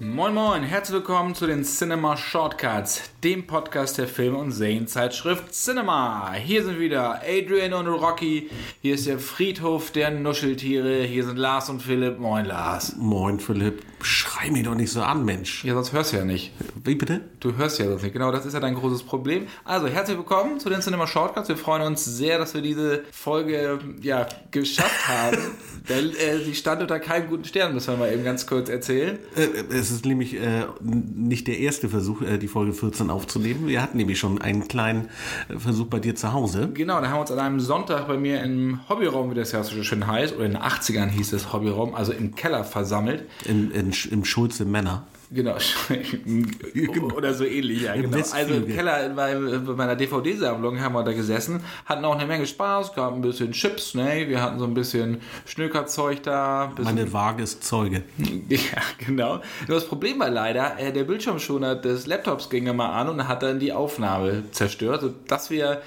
Moin Moin, herzlich willkommen zu den Cinema Shortcuts, dem Podcast der Film- und Serienzeitschrift Cinema. Hier sind wieder Adrian und Rocky, hier ist der Friedhof der Nuscheltiere, hier sind Lars und Philipp. Moin Lars. Moin Philipp, schrei mich doch nicht so an, Mensch. Ja, sonst hörst du ja nicht. Wie bitte? Du hörst ja sonst nicht, genau, das ist ja dein großes Problem. Also, herzlich willkommen zu den Cinema Shortcuts. Wir freuen uns sehr, dass wir diese Folge ja, geschafft haben. Denn äh, sie stand unter keinem guten Stern, müssen wir mal eben ganz kurz erzählen. Äh, es ist nämlich äh, nicht der erste Versuch, äh, die Folge 14 aufzunehmen. Wir hatten nämlich schon einen kleinen äh, Versuch bei dir zu Hause. Genau, da haben wir uns an einem Sonntag bei mir im Hobbyraum, wie das ja so schön heißt, oder in den 80ern hieß es Hobbyraum, also im Keller versammelt. In, in, Im Schulze Männer. Genau, oder so ähnlich, ja, genau. Also im Keller bei meiner DVD-Sammlung haben wir da gesessen, hatten auch eine Menge Spaß, gab ein bisschen Chips, ne? wir hatten so ein bisschen Schnökerzeug da. Meine Waage ist Zeuge. Ja, genau. Nur das Problem war leider, äh, der Bildschirmschoner des Laptops ging immer an und hat dann die Aufnahme zerstört, sodass wir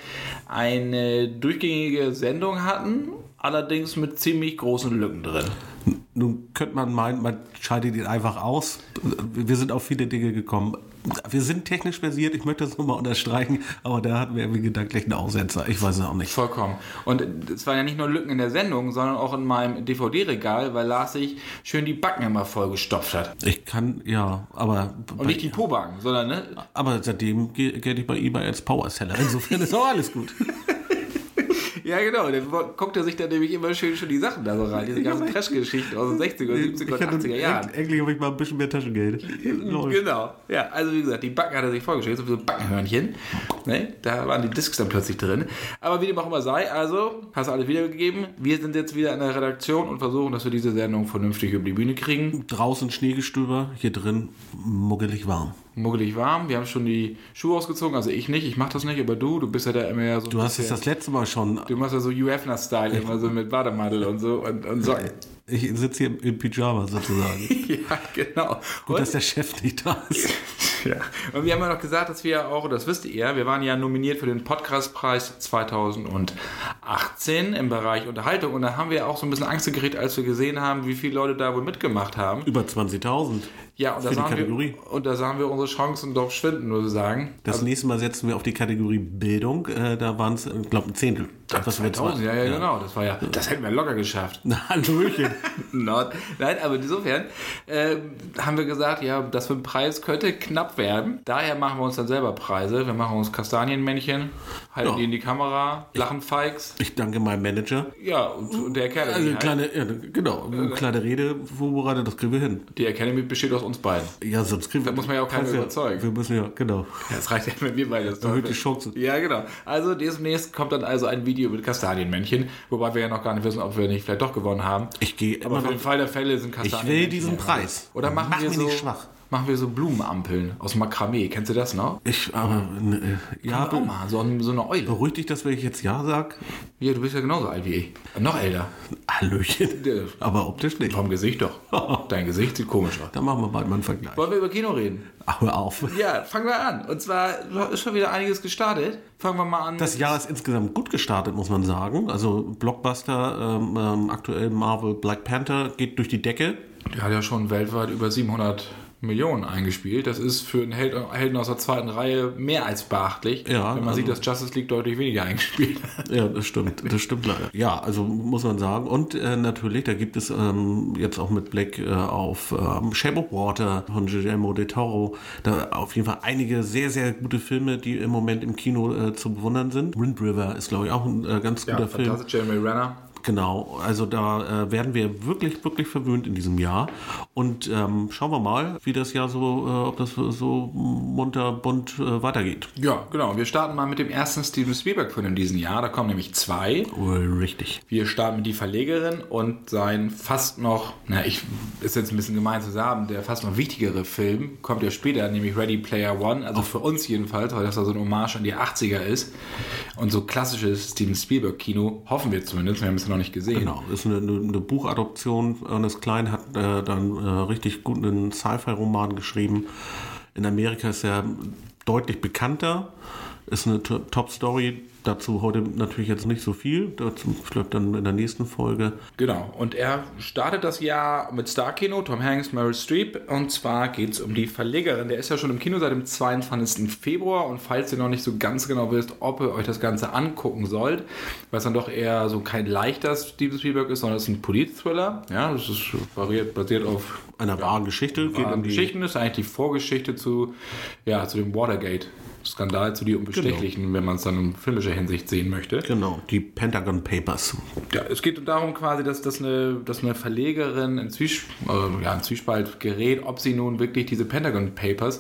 eine durchgängige Sendung hatten, allerdings mit ziemlich großen Lücken drin. Nun könnte man meinen, man scheidet ihn einfach aus. Wir sind auf viele Dinge gekommen. Wir sind technisch versiert, ich möchte das nochmal unterstreichen, aber da hatten wir irgendwie gedanklich einen Aussetzer. Ich weiß es auch nicht. Vollkommen. Und es waren ja nicht nur Lücken in der Sendung, sondern auch in meinem DVD-Regal, weil Lars sich schön die Backen immer vollgestopft hat. Ich kann, ja, aber. Und nicht die Pobacken, sondern, ne? Aber seitdem gehe ich bei eBay als Powerseller. Insofern ist auch alles gut. Ja, genau. Dann guckt er sich dann nämlich immer schön schon die Sachen da so rein. Diese ganzen Trash-Geschichten aus den 60er, 70er und 80er Jahren. Endlich habe ich mal ein bisschen mehr Taschengeld. genau. Ja, also wie gesagt, die Backen hat er sich vorgestellt, so wie so ein Backenhörnchen. Ne? Da waren die Discs dann plötzlich drin. Aber wie dem auch immer sei, also, hast du alles wiedergegeben. Wir sind jetzt wieder in der Redaktion und versuchen, dass wir diese Sendung vernünftig über die Bühne kriegen. Draußen Schneegestöber, hier drin muggelig warm muggelig warm. Wir haben schon die Schuhe ausgezogen, also ich nicht, ich mach das nicht, aber du, du bist ja da immer so. Du hast es das letzte Mal schon. Du machst ja so UFner-Style, immer so mit Bademantel und so und, und Socken. Ich sitze hier im Pyjama sozusagen. ja, genau. Gut, und, dass der Chef nicht da ist. ja. Und wir haben ja noch gesagt, dass wir auch, das wisst ihr, wir waren ja nominiert für den Podcastpreis 2018 im Bereich Unterhaltung und da haben wir auch so ein bisschen Angst gekriegt, als wir gesehen haben, wie viele Leute da wohl mitgemacht haben. Über 20.000. Ja, und da, sahen wir, und da sahen wir unsere Chancen doch schwinden, nur sagen. Das also, nächste Mal setzen wir auf die Kategorie Bildung. Äh, da waren es, ich glaube, ein Zehntel. Das 2000, ja, ja, ja, genau. Das war ja, das hätten wir locker geschafft. Na, Hallöchen. Not. Nein, aber insofern äh, haben wir gesagt, ja, das für ein Preis könnte knapp werden. Daher machen wir uns dann selber Preise. Wir machen uns Kastanienmännchen, halten ja. die in die Kamera, lachen Fikes. Ich danke meinem Manager. Ja, und, und der Academy. Also, kleine, ja, genau, eine kleine Rede vorbereitet, das kriegen wir hin. Die Academy besteht aus uns beiden. Ja, sonst kriegen wir. Da muss man ja auch keinen überzeugen. Wir müssen ja, genau. Ja, das reicht ja, wenn wir beide das Erhöht die Chance. Ja, genau. Also demnächst kommt dann also ein Video mit Kastanienmännchen, wobei wir ja noch gar nicht wissen, ob wir nicht vielleicht doch gewonnen haben. Ich gehe Aber für den Fall der Fälle sind Kastanienmännchen. Ich will diesen Preis. Oder machen Mach wir so. Nicht schwach machen wir so Blumenampeln aus Makramee. Kennst du das noch? Ich, aber, ne, ja. Auch mal, so, so eine Eule. Beruhigt dich das, wenn ich jetzt Ja sag? Ja, du bist ja genauso alt wie ich. Noch älter. Hallöchen. aber optisch nicht. Vom Gesicht doch. Dein Gesicht sieht komisch aus. Dann machen wir bald mal einen Vergleich. Wollen wir über Kino reden? Hör auf. Ja, fangen wir an. Und zwar ist schon wieder einiges gestartet. Fangen wir mal an. Das Jahr ist insgesamt gut gestartet, muss man sagen. Also Blockbuster, ähm, ähm, aktuell Marvel Black Panther geht durch die Decke. Der hat ja schon weltweit über 700 Millionen eingespielt. Das ist für einen Helden aus der zweiten Reihe mehr als beachtlich. Ja, wenn man also, sieht, dass Justice League deutlich weniger eingespielt hat. Ja, das stimmt. Das stimmt leider. Ja, also muss man sagen. Und äh, natürlich, da gibt es ähm, jetzt auch mit Blick äh, auf ähm, Shape of Water von Guillermo de Toro da auf jeden Fall einige sehr, sehr gute Filme, die im Moment im Kino äh, zu bewundern sind. Wind River ist, glaube ich, auch ein äh, ganz guter ja, Film. Jeremy Renner. Genau, also da äh, werden wir wirklich, wirklich verwöhnt in diesem Jahr. Und ähm, schauen wir mal, wie das Jahr so, äh, ob das so munter, bunt äh, weitergeht. Ja, genau. Wir starten mal mit dem ersten Steven Spielberg-Film in diesem Jahr. Da kommen nämlich zwei. Oh, richtig. Wir starten mit Die Verlegerin und sein fast noch, na, ich ist jetzt ein bisschen gemein zu sagen, der fast noch wichtigere Film kommt ja später, nämlich Ready Player One. Also für uns jedenfalls, weil das da so ein Hommage an die 80er ist. Und so klassisches Steven Spielberg-Kino hoffen wir zumindest, wir haben es noch nicht gesehen. Genau, ist eine, eine, Buchadoption. Ernest Klein hat äh, dann äh, richtig gut einen Sci-Fi-Roman geschrieben. In Amerika ist er deutlich bekannter. Ist eine Top-Story. Dazu heute natürlich jetzt nicht so viel. Dazu vielleicht dann in der nächsten Folge. Genau. Und er startet das Jahr mit Star-Kino, Tom Hanks, Meryl Streep. Und zwar geht es um die Verlegerin. Der ist ja schon im Kino seit dem 22. Februar. Und falls ihr noch nicht so ganz genau wisst, ob ihr euch das Ganze angucken sollt, weil es dann doch eher so kein leichter Steven Spielberg ist, sondern es ist ein Polit-Thriller. Ja, das ist variiert, basiert auf einer wahren Geschichte. Geht um Geschichten ist eigentlich die Vorgeschichte zu, ja, zu dem Watergate. Skandal zu die Unbestechlichen, genau. wenn man es dann in filmischer Hinsicht sehen möchte. Genau, die Pentagon Papers. Ja, es geht darum quasi, dass, dass, eine, dass eine Verlegerin in, Zwies äh, ja, in Zwiespalt gerät, ob sie nun wirklich diese Pentagon Papers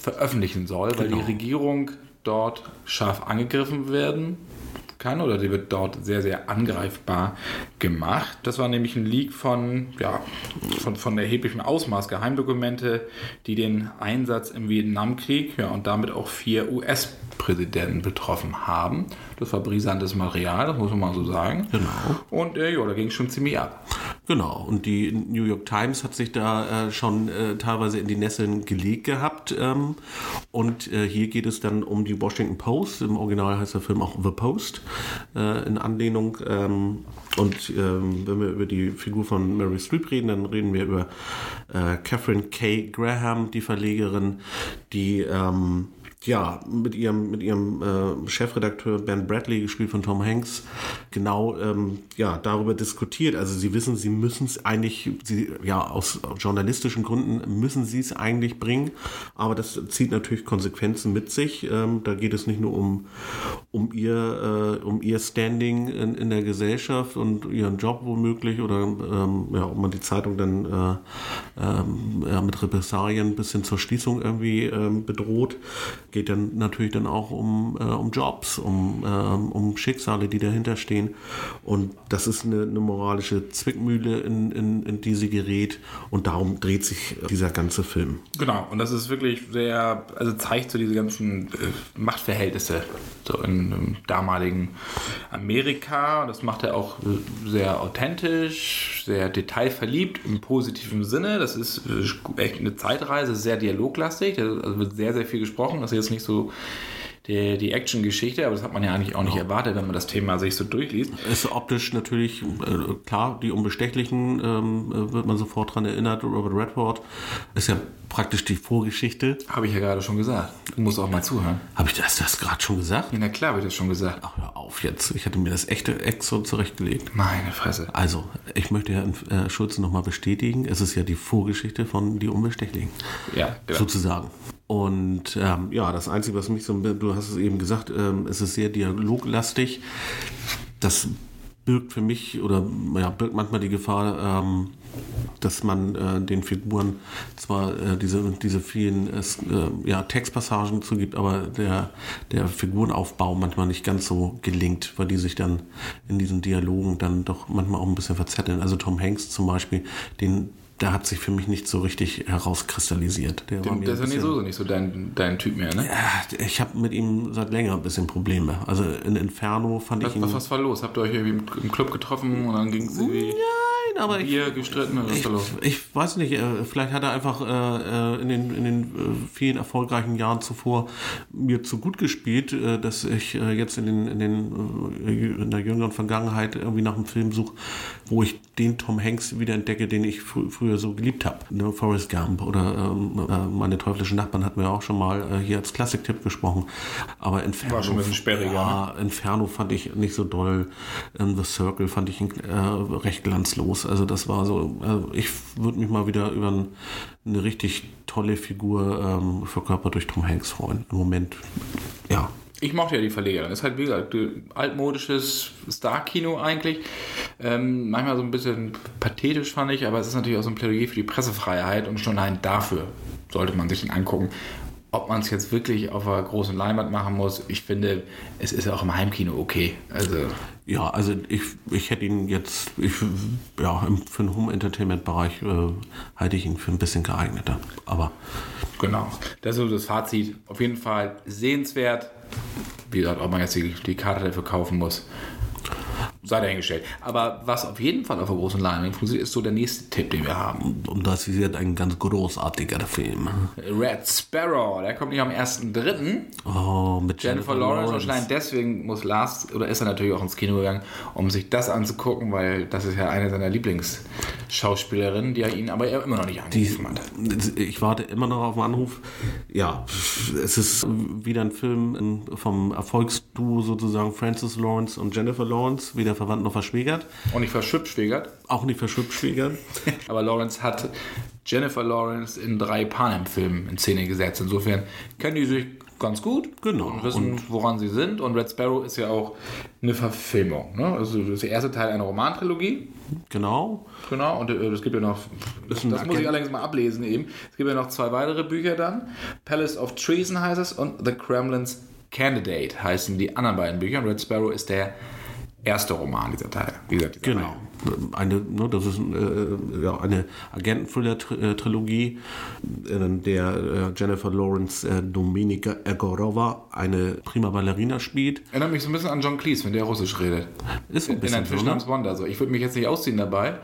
veröffentlichen soll, weil genau. die Regierung dort scharf angegriffen werden kann oder die wird dort sehr, sehr angreifbar gemacht. Das war nämlich ein Leak von, ja, von, von erheblichem Ausmaß, Geheimdokumente, die den Einsatz im Vietnamkrieg ja, und damit auch vier US-Präsidenten betroffen haben. Das war brisantes Material, das muss man mal so sagen. Genau. Und äh, ja, da ging es schon ziemlich ab. Genau, und die New York Times hat sich da äh, schon äh, teilweise in die Nesseln gelegt gehabt. Ähm, und äh, hier geht es dann um die Washington Post. Im Original heißt der Film auch The Post äh, in Anlehnung. Ähm, und ähm, wenn wir über die Figur von Mary Streep reden, dann reden wir über äh, Catherine K. Graham, die Verlegerin, die ähm, ja, mit ihrem, mit ihrem äh, Chefredakteur Ben Bradley, gespielt von Tom Hanks, genau ähm, ja, darüber diskutiert. Also sie wissen, sie müssen es eigentlich, sie, ja, aus journalistischen Gründen müssen sie es eigentlich bringen, aber das zieht natürlich Konsequenzen mit sich. Ähm, da geht es nicht nur um, um ihr, äh, um ihr Standing in, in der Gesellschaft und ihren Job womöglich oder ähm, ja, ob man die Zeitung dann äh, ähm, ja, mit Repressalien bis hin zur Schließung irgendwie ähm, bedroht geht dann natürlich dann auch um, äh, um Jobs, um, äh, um Schicksale, die dahinter stehen. Und das ist eine, eine moralische Zwickmühle, in, in, in die sie gerät. Und darum dreht sich dieser ganze Film. Genau, und das ist wirklich sehr, also zeigt so diese ganzen äh, Machtverhältnisse so in, im damaligen Amerika. Das macht er auch sehr authentisch, sehr detailverliebt im positiven Sinne. Das ist äh, echt eine Zeitreise, sehr dialoglastig. Also wird sehr, sehr viel gesprochen. Das ist jetzt nicht so die, die Action-Geschichte, aber das hat man ja eigentlich auch nicht erwartet, wenn man das Thema sich so durchliest. Ist optisch natürlich, äh, klar, die Unbestechlichen ähm, wird man sofort daran erinnert. Robert Redford ist ja praktisch die Vorgeschichte. Habe ich ja gerade schon gesagt. Du musst auch mal zuhören. Habe ich das, das gerade schon gesagt? Ja, na klar, habe ich das schon gesagt. Ach, hör auf jetzt. Ich hatte mir das echte Exo zurechtgelegt. Meine Fresse. Also, ich möchte ja äh, Schulze nochmal bestätigen. Es ist ja die Vorgeschichte von Die Unbestechlichen. Ja, genau. Sozusagen. Und ähm, ja, das Einzige, was mich so, du hast es eben gesagt, ähm, es ist sehr dialoglastig. Das birgt für mich oder ja, birgt manchmal die Gefahr, ähm, dass man äh, den Figuren zwar äh, diese, diese vielen äh, ja, Textpassagen zugibt, aber der, der Figurenaufbau manchmal nicht ganz so gelingt, weil die sich dann in diesen Dialogen dann doch manchmal auch ein bisschen verzetteln. Also Tom Hanks zum Beispiel, den der hat sich für mich nicht so richtig herauskristallisiert. Der, war mir der ist ja nicht so, nicht so dein, dein Typ mehr, ne? Ja, ich habe mit ihm seit länger ein bisschen Probleme. Also in Inferno fand was, ich ihn. Was, was war los? Habt ihr euch irgendwie im Club getroffen und dann ging es irgendwie. Nein, aber Bier ich, gestritten oder was ich? Ich weiß nicht, äh, vielleicht hat er einfach äh, äh, in den, in den vielen erfolgreichen Jahren zuvor mir zu gut gespielt, dass ich jetzt in, den, in, den, in der jüngeren Vergangenheit irgendwie nach einem Film suche, wo ich den Tom Hanks wieder entdecke, den ich fr früher so geliebt habe. Ne, Forrest Gump oder ähm, meine teuflischen Nachbarn hatten wir auch schon mal hier als Klassiktipp gesprochen. Aber Inferno, War schon ein bisschen sperriger. Ja, ne? Inferno fand ich nicht so doll. The Circle fand ich äh, recht glanzlos. Also das war so, also ich würde mich mal wieder über ein, eine richtig tolle Figur ähm, verkörpert durch Tom Hanks freuen. Im Moment, ja. Ich mochte ja die Verlegerin. Ist halt wie gesagt altmodisches Star-Kino eigentlich. Ähm, manchmal so ein bisschen pathetisch fand ich, aber es ist natürlich auch so ein Plädoyer für die Pressefreiheit und schon allein dafür sollte man sich den angucken. Ob man es jetzt wirklich auf einer großen Leinwand machen muss, ich finde, es ist auch im Heimkino okay. Also ja, also ich, ich hätte ihn jetzt, ich, ja, für den Home-Entertainment-Bereich äh, halte ich ihn für ein bisschen geeigneter. Aber genau, das ist so das Fazit. Auf jeden Fall sehenswert, wie gesagt, ob man jetzt die, die Karte dafür kaufen muss sei dahingestellt. Aber was auf jeden Fall auf der großen Leinwand funktioniert, ist so der nächste Tipp, den wir haben. Und das ist jetzt ein ganz großartiger Film. Red Sparrow, der kommt nicht am 1.3. Oh, mit Jennifer, Jennifer Lawrence. Und allein deswegen muss Lars, oder ist er natürlich auch ins Kino gegangen, um sich das anzugucken, weil das ist ja eine seiner Lieblingsschauspielerinnen, die er ihn aber immer noch nicht angerufen hat. Ich warte immer noch auf den Anruf. Ja, es ist wieder ein Film vom Erfolgsduo sozusagen Francis Lawrence und Jennifer Lawrence, wieder verwandt noch verschwägert. Auch nicht verschwibschwägert. Auch nicht verschwibschwägert. Aber Lawrence hat Jennifer Lawrence in drei Panem-Filmen in Szene gesetzt. Insofern kennen die sich ganz gut genau. und wissen, und woran sie sind. Und Red Sparrow ist ja auch eine Verfilmung. Ne? Also das ist der erste Teil einer Romantrilogie. Genau. Genau, und es gibt ja noch, das, das muss ich allerdings mal ablesen eben. Es gibt ja noch zwei weitere Bücher dann. Palace of Treason heißt es und The Kremlin's Candidate heißen die anderen beiden Bücher. Red Sparrow ist der erste Roman dieser Teil. Dieser, dieser genau. Eine, ne, das ist äh, ja, eine Agenten-Thriller-Trilogie, äh, der äh, Jennifer Lawrence äh, Dominika Egorova eine prima Ballerina spielt. Erinnert mich so ein bisschen an John Cleese, wenn der Russisch redet. Ist so ein bisschen In einem Fisch namens Wanda. So. Ich würde mich jetzt nicht ausziehen dabei.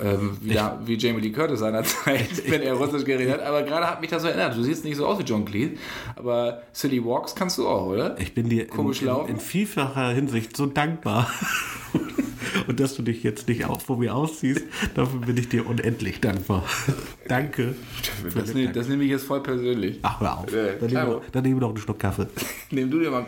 Ähm, wie, da, wie, Jamie Lee Curtis seinerzeit, wenn er Russisch geredet hat. Aber gerade hat mich das so erinnert. Du siehst nicht so aus wie John Cleese, aber City Walks kannst du auch, oder? Ich bin dir Komisch in, in, in vielfacher Hinsicht so dankbar. Und dass du dich jetzt nicht auch vor mir ausziehst, dafür bin ich dir unendlich dankbar. Danke. Das, ne, das nehme ich jetzt voll persönlich. Ach, hör auf. Äh, dann, nehmen wir, dann nehmen wir noch einen Schluck Kaffee. Nimm du dir mal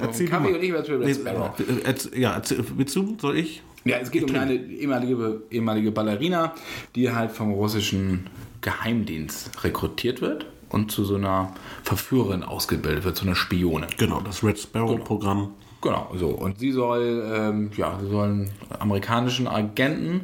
Erzähl Kaffee mal. und ich werde für Red Sparrow. Äh, Ja, erzähl- willst du? Soll ich? Ja, es geht um eine ehemalige, ehemalige Ballerina, die halt vom russischen Geheimdienst rekrutiert wird und zu so einer Verführerin ausgebildet wird, zu einer Spione. Genau, das Red Sparrow-Programm. Genau, so. Und sie soll, ähm, ja, sie sollen amerikanischen Agenten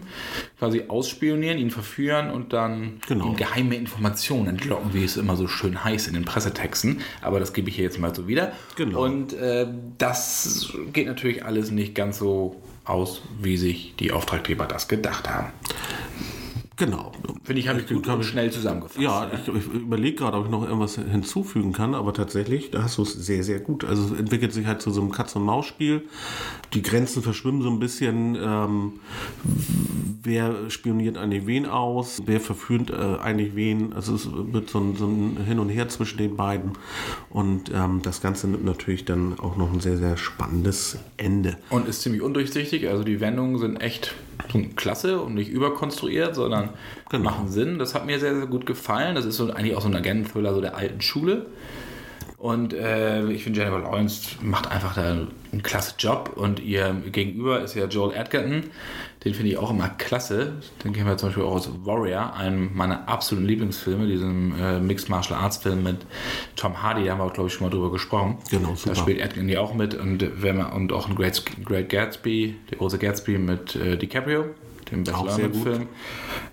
quasi ausspionieren, ihn verführen und dann Genau. ihm geheime Informationen entlocken, wie es immer so schön heißt in den Pressetexten. Aber das gebe ich hier jetzt mal so wieder. Genau. Und äh, das geht natürlich alles nicht ganz so aus, wie sich die Auftraggeber das gedacht haben. Genau. Finde ich, habe ich gut ich- schnell zusammengefasst. Ja, ich, ich überlege gerade, ob ich noch irgendwas hinzufügen kann, aber tatsächlich, da hast du es sehr, sehr gut. Also es entwickelt sich halt zu so einem Katz-und-Maus-Spiel. Die Grenzen verschwimmen so ein bisschen. Ähm, wer spioniert eigentlich wen aus? Wer verführt äh, eigentlich wen? Also es wird so ein, so ein Hin und Her zwischen den beiden. Und ähm, das Ganze nimmt natürlich dann auch noch ein sehr, sehr spannendes Ende. Und ist ziemlich undurchsichtig. Also die Wendungen sind echt klasse und nicht überkonstruiert, sondern Genau. machen Sinn. Das hat mir sehr, sehr gut gefallen. Das ist so eigentlich auch so ein Agenten-Thriller so der alten Schule. Und äh, ich finde, Jennifer Lawrence macht einfach da einen klasse Job. Und ihr Gegenüber ist ja Joel Edgerton. Den finde ich auch immer klasse. Den kennen wir zum Beispiel auch aus Warrior, einem meiner absoluten Lieblingsfilme, diesem äh, Mixed Martial Arts Film mit Tom Hardy. Da haben wir auch, glaube ich, schon mal drüber gesprochen. Genau, Da super. spielt Edgerton ja auch mit. Und, wenn man, und auch ein Great, Great Gatsby, der große Gatsby mit äh, DiCaprio. Dem Best Auch sehr gut. Film.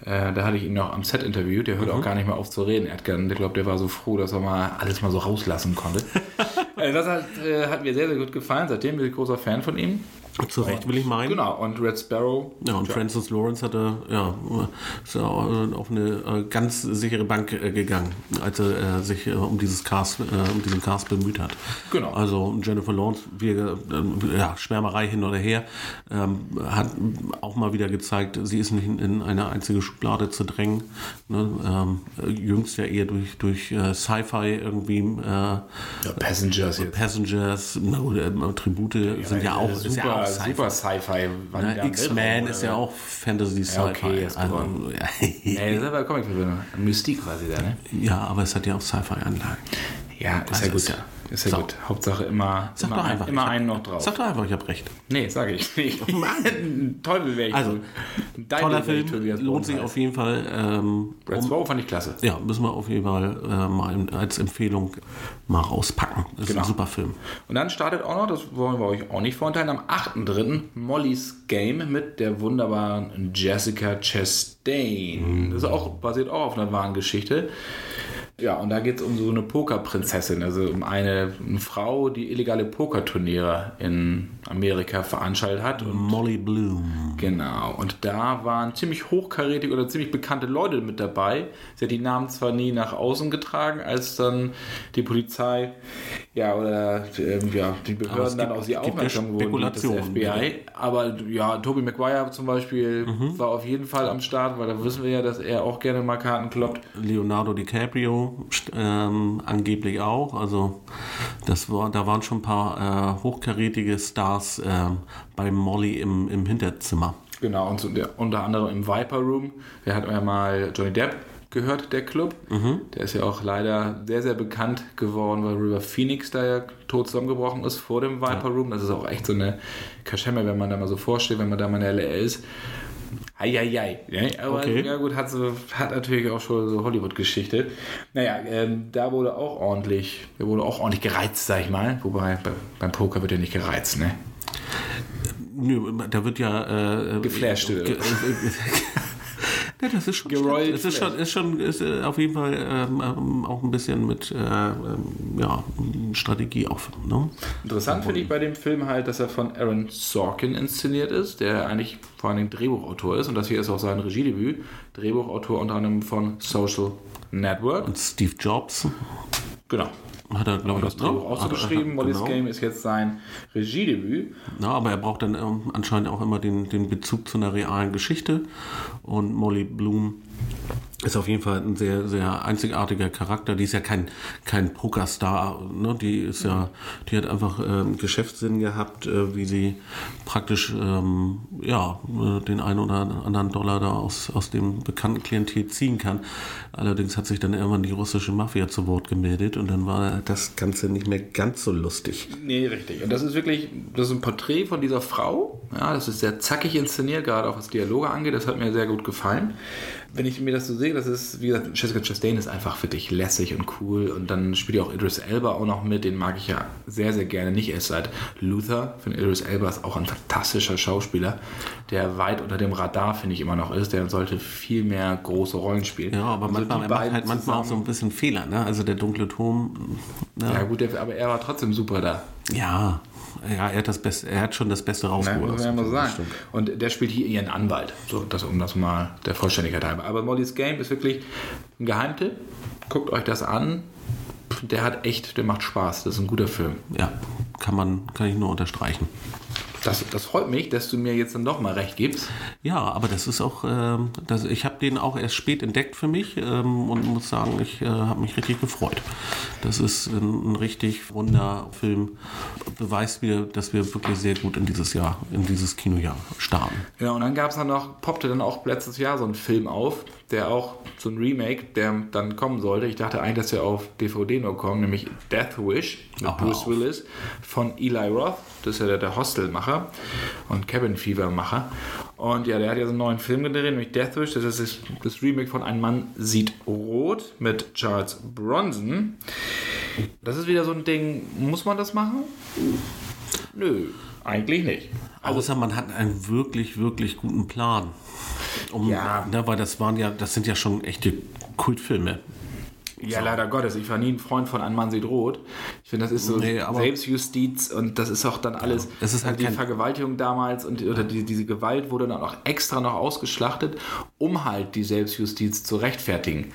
Äh, da hatte ich ihn noch am Set interviewt. Der hört Mhm. auch gar nicht mehr auf zu reden, Edgerton. Ich glaube, der war so froh, dass er mal alles mal so rauslassen konnte. äh, das hat, äh, hat mir sehr, sehr gut gefallen. Seitdem bin ich großer Fan von ihm. Zu Recht will ich meinen. Genau, und Red Sparrow. Ja, und Francis Lawrence hatte, ja, ist ja auch auf eine äh, ganz sichere Bank äh, gegangen, als er äh, sich äh, um dieses Cast, äh, um diesen Cast bemüht hat. Genau. Also Jennifer Lawrence, wir, äh, ja, Schwärmerei hin oder her, ähm, hat auch mal wieder gezeigt, sie ist nicht in, in eine einzige Schublade zu drängen. Ne? Ähm, jüngst ja eher durch, durch äh, Sci-Fi irgendwie äh, Ja, Passengers. Passengers, äh, Tribute sind ja auch, super, ist ja auch Sci-Fi. super Sci-Fi. Ne, X-Men ist ja auch Fantasy Sci-Fi. Ja, okay, ist also, ja, Nee, das ist aber Comic-Verfilmung. Mystik quasi da, ne? ja, aber es hat ja auch Sci-Fi-Anlagen. Ja, ist Also ja gut. ist ja- Ist ja So. gut. Hauptsache immer, Sag immer, einfach. immer hab- einen noch drauf. Sag doch einfach, ich habe recht. Nee, sage ich nicht. Teufel wäre ich. Also. Dein Toller Film, das lohnt sich auf jeden Fall. Ähm. Red Sparrow fand ich klasse. ja, müssen wir auf jeden Fall äh, mal als Empfehlung mal rauspacken. Das ist Genau. ein super Film. Und dann startet auch noch, das wollen wir euch auch nicht vorenthalten, am 8.3. Molly's Game mit der wunderbaren Jessica Chastain. Das ist auch, basiert auch auf einer wahren Geschichte. Ja, und da geht es um so eine Pokerprinzessin, also um eine, eine Frau, die illegale Pokerturniere in Amerika veranstaltet hat. Und Molly Bloom. Genau, und da waren ziemlich hochkarätige oder ziemlich bekannte Leute mit dabei. Sie hat die Namen zwar nie nach außen getragen, als dann die Polizei ja oder ähm, ja, die Behörden dann gibt- auf sie aufmerksam wurden, das FBI. Aber ja, Toby Maguire zum Beispiel Mhm. war auf jeden Fall am Start, weil da wissen wir ja, dass er auch gerne mal Karten kloppt. Leonardo DiCaprio ähm, angeblich auch. Also das war, da waren schon ein paar äh, hochkarätige Stars ähm, bei Molly im, im Hinterzimmer. Genau, und so der, unter anderem im Viper Room. Der hat ja mal Johnny Depp gehört, der Club. Der ist ja auch leider sehr, sehr bekannt geworden, weil River Phoenix da ja tot zusammengebrochen ist vor dem Viper Room. Das ist auch echt so eine Kaschemme, wenn man da mal so vorstellt, wenn man da mal in der LA ist. Eieiei. Ne? Aber Okay. ja gut, hat, so, hat natürlich auch schon so Hollywood-Geschichte. Naja, ähm, da wurde auch ordentlich, da wurde auch ordentlich gereizt, sag ich mal. Wobei bei, beim Poker wird ja nicht gereizt, ne? Nö, da wird ja äh, Geflasht, oder? Ge ja, das ist schon, Gerollt es ist schon, ist schon ist, äh, auf jeden Fall ähm, ähm, auch ein bisschen mit äh, ähm, ja, Strategie auf. Ne? Interessant finde ich bei dem Film halt, dass er von Aaron Sorkin inszeniert ist, der eigentlich vor allem Drehbuchautor ist und das hier ist auch sein Regiedebüt. Drehbuchautor unter anderem von Social Network. Und Steve Jobs Genau. Hat er, glaube ich, Das Drehbuch auch so geschrieben. Molly's genau. Game ist jetzt sein Regiedebüt. Ja, aber er braucht dann ähm, anscheinend auch immer den, den Bezug zu einer realen Geschichte. Und Molly Bloom ist auf jeden Fall ein sehr, sehr einzigartiger Charakter. Die ist ja kein, kein Pokerstar. Ne? Die ist ja, die hat einfach ähm, Geschäftssinn gehabt, äh, wie sie praktisch ähm, ja, äh, den einen oder anderen Dollar da aus, aus dem bekannten Klientel ziehen kann. Allerdings hat sich dann irgendwann die russische Mafia zu Wort gemeldet und dann war das Ganze nicht mehr ganz so lustig. Nee, richtig. Und das ist wirklich, das ist ein Porträt von dieser Frau. Ja, das ist sehr zackig inszeniert, gerade auch was Dialoge angeht. Das hat mir sehr gut gefallen. Wenn ich mir das so sehe, das ist, wie gesagt, Jessica Chastain ist einfach wirklich lässig und cool. Und dann spielt ja auch Idris Elba auch noch mit. Den mag ich ja sehr, sehr gerne. Nicht erst seit Luther. Ich finde, Idris Elba ist auch ein fantastischer Schauspieler, der weit unter dem Radar, finde ich, immer noch ist. Der sollte viel mehr große Rollen spielen. Ja, aber Also manchmal, er macht halt manchmal auch so ein bisschen Fehler, ne? Also der dunkle Turm. Ja, Ja, gut, der, aber er war trotzdem super da. ja, ja er, hat das Beste, er hat schon das Beste rausgeholt. muss man ja mal sagen. Und der spielt hier ihren Anwalt. So, das, um das mal der Vollständigkeit halber. Aber Molly's Game ist wirklich ein Geheimtipp. Guckt euch das an. Der hat echt, der macht Spaß. Das ist ein guter Film. Ja, kann man, kann ich nur unterstreichen. Das, das freut mich, dass du mir jetzt dann doch mal recht gibst. Ja, aber das ist auch, ähm, das, ich habe den auch erst spät entdeckt für mich ähm, und muss sagen, ich äh, habe mich richtig gefreut. Das ist ein, ein richtig runder Film, beweist mir, dass wir wirklich sehr gut in dieses Jahr, in dieses Kinojahr starten. Genau, und dann gab es dann noch, poppte dann auch letztes Jahr so ein Film auf, der auch so ein Remake, der dann kommen sollte. Ich dachte eigentlich, dass der auf DVD nur kommt, nämlich Death Wish mit Ach, Bruce auf. Willis von Eli Roth. Das ist ja der, der Hostelmacher und Cabin Fever-Macher. Und ja, der hat ja so einen neuen Film gedreht, nämlich Death Wish. Das ist das Remake von Ein Mann sieht rot mit Charles Bronson. Das ist wieder so ein Ding, muss man das machen? Nö, eigentlich nicht. Außer man hat einen wirklich, wirklich guten Plan. Um, Ja. Ne, weil das waren ja, das sind ja schon echte Kultfilme. Ja, leider Gottes. Ich war nie ein Freund von Ein Mann sieht rot. Ich finde, das ist so Nee, aber- Selbstjustiz und das ist auch dann alles. Es ist halt die kein- Vergewaltigung damals und oder die, diese Gewalt wurde dann auch extra noch ausgeschlachtet, um halt die Selbstjustiz zu rechtfertigen.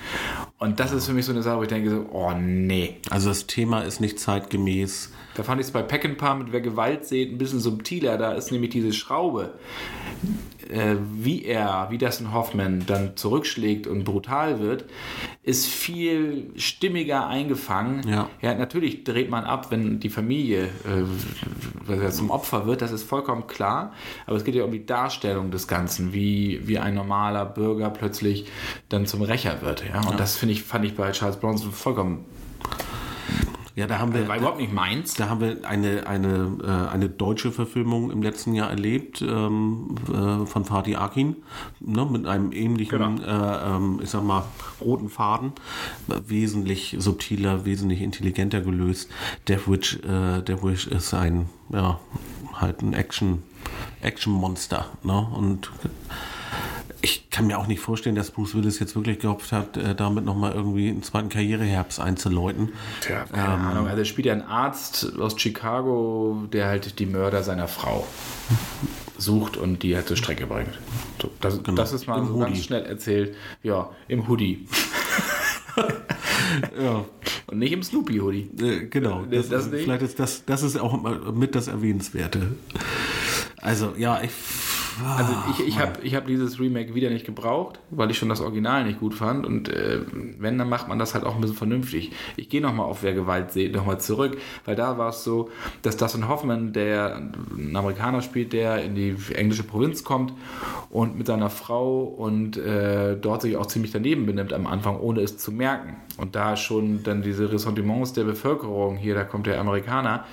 Und das ist für mich so eine Sache, wo ich denke so, oh nee. Also das Thema ist nicht zeitgemäß. Da fand ich es bei Peckinpah mit Wer Gewalt sieht ein bisschen subtiler. Da ist nämlich diese Schraube, äh, wie er, wie Dustin Hoffman dann zurückschlägt und brutal wird, ist viel stimmiger eingefangen. Ja. ja natürlich dreht man ab, wenn die Familie äh, ja zum Opfer wird, das ist vollkommen klar. Aber es geht ja um die Darstellung des Ganzen, wie, wie ein normaler Bürger plötzlich dann zum Rächer wird. Ja? Und das finde ich, fand ich bei Charles Bronson vollkommen, Ja, da haben wir, war überhaupt nicht meins. da haben wir eine, eine, äh, eine deutsche Verfilmung im letzten Jahr erlebt ähm, äh, von Fatih Akin, ne, mit einem ähnlichen, Genau. äh, ähm, ich sag mal, roten Faden, wesentlich subtiler, wesentlich intelligenter gelöst. Death Wish, äh, Death Wish ist ein, ja, halt ein Action, Action-Monster, ne, und ich kann mir auch nicht vorstellen, dass Bruce Willis jetzt wirklich gehofft hat, äh, damit nochmal irgendwie einen zweiten Karriereherbst einzuläuten. Tja, keine ähm, Ahnung. Also er spielt ja einen Arzt aus Chicago, der halt die Mörder seiner Frau sucht und die halt zur Strecke bringt. So, das, genau. das, ist mal Im so Hoodie. ganz schnell erzählt. Ja, im Hoodie. ja. Und nicht im Snoopy-Hoodie. Äh, genau. Das, das vielleicht ist das, das ist auch mit das Erwähnenswerte. Also, ja, ich also ich, ich habe ich hab dieses Remake wieder nicht gebraucht, weil ich schon das Original nicht gut fand. Und äh, wenn, dann macht man das halt auch ein bisschen vernünftig. Ich gehe nochmal auf Wer Gewalt sieht, nochmal zurück, weil da war es so, dass Dustin Hoffman, der ein Amerikaner spielt, der in die englische Provinz kommt und mit seiner Frau und äh, dort sich auch ziemlich daneben benimmt am Anfang, ohne es zu merken. Und da schon dann diese Ressentiments der Bevölkerung, hier, da kommt der Amerikaner,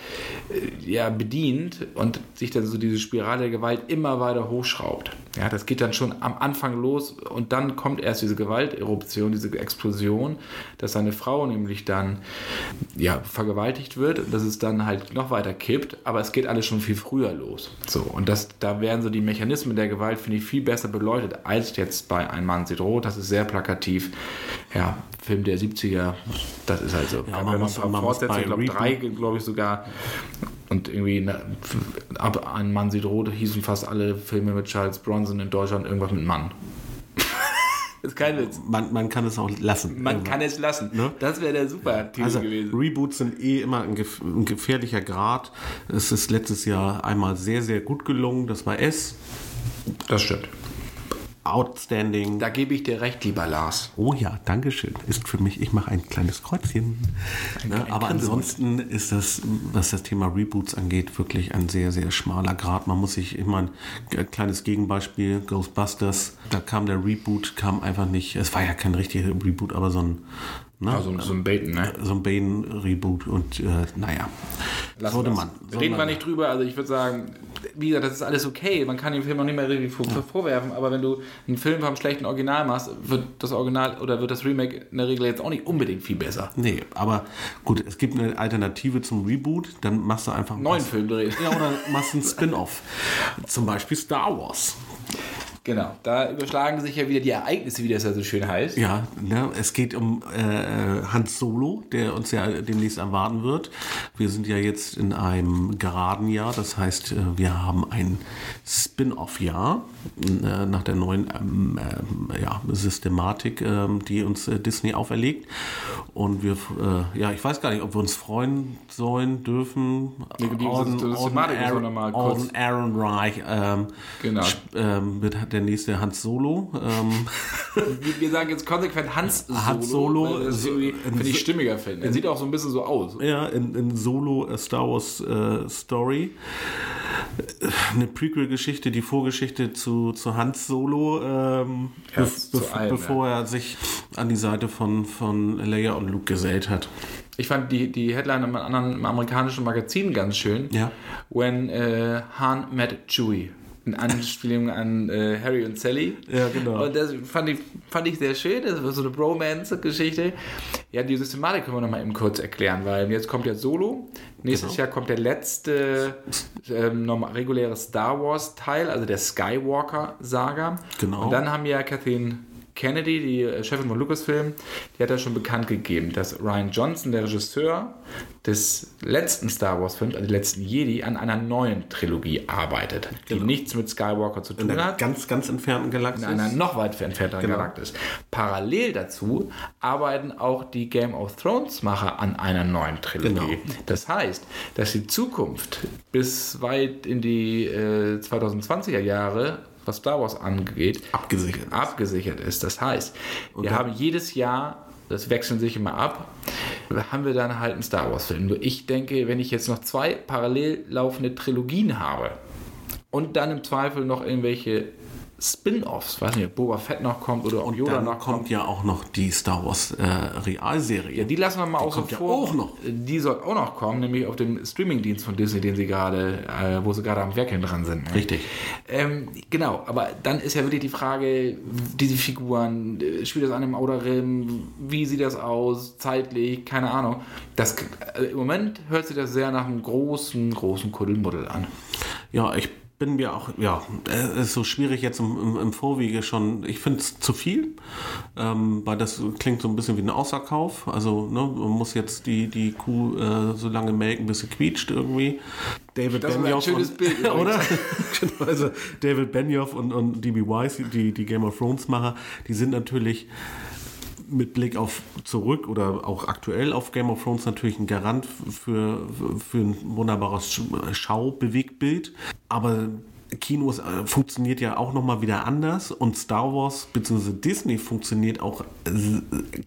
äh, ja, bedient und sich dann so diese Spirale der Gewalt immer weiter hochschraubt. Ja, das geht dann schon am Anfang los und dann kommt erst diese Gewalteruption, diese Explosion, dass seine Frau nämlich dann ja, vergewaltigt wird und dass es dann halt noch weiter kippt, aber es geht alles schon viel früher los. So, und das, da werden so die Mechanismen der Gewalt, finde ich, viel besser beleuchtet als jetzt bei Ein Mann sieht rot. Das ist sehr plakativ. Ja, Film der 70er, das ist halt so. Ja, man muss, man Fortsetzungen, ich glaube drei, glaube ich sogar. Und irgendwie ab Ein Mann sieht rot hießen fast alle Filme mit Charles Bronson in Deutschland irgendwas mit Mann. Das ist kein Witz. Man, man kann es auch lassen. Man irgendwann. kann es lassen. Ne? Das wäre der super Titel also, gewesen. Reboots sind eh immer ein, gef ein, gefährlicher Grad. Es ist letztes Jahr einmal sehr, sehr gut gelungen. Das war S. Das stimmt. Outstanding. Da gebe ich dir recht, lieber Lars. Oh ja, danke schön. Ist für mich, ich mache ein kleines Kreuzchen. Ein, ne? Aber ansonsten ist das, was das Thema Reboots angeht, wirklich ein sehr, sehr schmaler Grad. Man muss sich immer ein kleines Gegenbeispiel, Ghostbusters, da kam der Reboot, kam einfach nicht, es war ja kein richtiger Reboot, aber so ein Ne? Also so ein Baten, ne? So ein Baten-Reboot und äh, naja. Lass sollte man. Reden wir nicht drüber, also ich würde sagen, wie gesagt, das ist alles okay. Man kann den Film auch nicht mehr vor, ja. vorwerfen, aber wenn du einen Film vom schlechten Original machst, wird das Original oder wird das Remake in der Regel jetzt auch nicht unbedingt viel besser. Nee, aber gut, es gibt eine Alternative zum Reboot, dann machst du einfach einen neuen Film drehen. Ja, oder machst einen Spin-off. Zum Beispiel Star Wars. Genau, da überschlagen sich ja wieder die Ereignisse, wie das ja so schön heißt. Ja, ne, es geht um äh, Hans Solo, der uns ja demnächst erwarten wird. Wir sind ja jetzt in einem geraden Jahr, das heißt, äh, wir haben ein Spin-off-Jahr äh, nach der neuen ähm, äh, ja, Systematik, ähm, die uns äh, Disney auferlegt. Und wir, äh, ja, ich weiß gar nicht, ob wir uns freuen sollen, dürfen. Die, die Orden, Orden, Aaron, Aaron, Aaron Reich ähm, genau. ähm, mit der nächste Hans Solo. Ähm, wir sagen jetzt konsequent Hans Solo. Hans Solo. Finde ich stimmiger finde. Er sieht auch so ein bisschen so aus. Ja, in, in Solo A Star Wars äh, Story. Eine Prequel-Geschichte, die Vorgeschichte zu, zu Hans Solo, ähm, be be allem, bevor ja. er sich an die Seite von, von Leia und Luke gesellt hat. Ich fand die, die Headline im anderen amerikanischen Magazin ganz schön. Ja. When uh, Han met Chewie in Anspielung an äh, Harry und Sally. Ja, genau. Und das fand ich, fand ich sehr schön. Das war so eine Bromance-Geschichte. Ja, die Systematik können wir nochmal eben kurz erklären, weil jetzt kommt ja Solo. Nächstes genau. Jahr kommt der letzte ähm, reguläre Star Wars-Teil, also der Skywalker-Saga. Genau. Und dann haben wir Kathleen Kennedy, die äh, Chefin von Lucasfilm, die hat ja schon bekannt gegeben, dass Ryan Johnson, der Regisseur des letzten Star Wars-Films, also die letzten Jedi, an einer neuen Trilogie arbeitet, die genau. nichts mit Skywalker zu tun in hat. Ganz, ganz entfernten Galaxis. In einer noch weit entfernten genau. Galaxis. Parallel dazu arbeiten auch die Game of Thrones-Macher an einer neuen Trilogie. Genau. Das heißt, dass die Zukunft bis weit in die äh, 2020er Jahre was Star Wars angeht, abgesichert, abgesichert ist. Das heißt, wir okay. haben jedes Jahr, das wechseln sich immer ab, haben wir dann halt einen Star Wars-Film. Nur ich denke, wenn ich jetzt noch zwei parallel laufende Trilogien habe und dann im Zweifel noch irgendwelche Spin-offs, weiß nicht, ob Boba Fett noch kommt oder ob Yoda noch kommt. kommt ja auch noch die Star Wars äh, Realserie. Ja, die lassen wir mal die außen vor. Ja auch noch. Die soll auch noch kommen, nämlich auf dem Streamingdienst von Disney, den sie gerade, äh, wo sie gerade am Werkeln dran sind. Ne? Richtig. Ähm, genau, aber dann ist ja wirklich die Frage, diese Figuren, äh, spielt das an einem Outerrim, wie sieht das aus, zeitlich, keine Ahnung. Das, äh, Im Moment hört sich das sehr nach einem großen, großen Kuddelmuddel an. Ja, ich bin mir auch, ja, es ist so schwierig jetzt im, im, im Vorwege schon. Ich finde es zu viel, ähm, weil das klingt so ein bisschen wie ein Außerkauf. Also ne, man muss jetzt die, die Kuh äh, so lange melken, bis sie quietscht irgendwie. David Das ist ein Benioff schönes und, Bild oder? Genau, also David Benioff und, und DB Wise, die, die Game of Thrones Macher, die sind natürlich mit Blick auf zurück oder auch aktuell auf Game of Thrones natürlich ein Garant für, für ein wunderbares Schaubewegtbild. Aber Kinos äh, funktioniert ja auch nochmal wieder anders und Star Wars bzw. Disney funktioniert auch äh,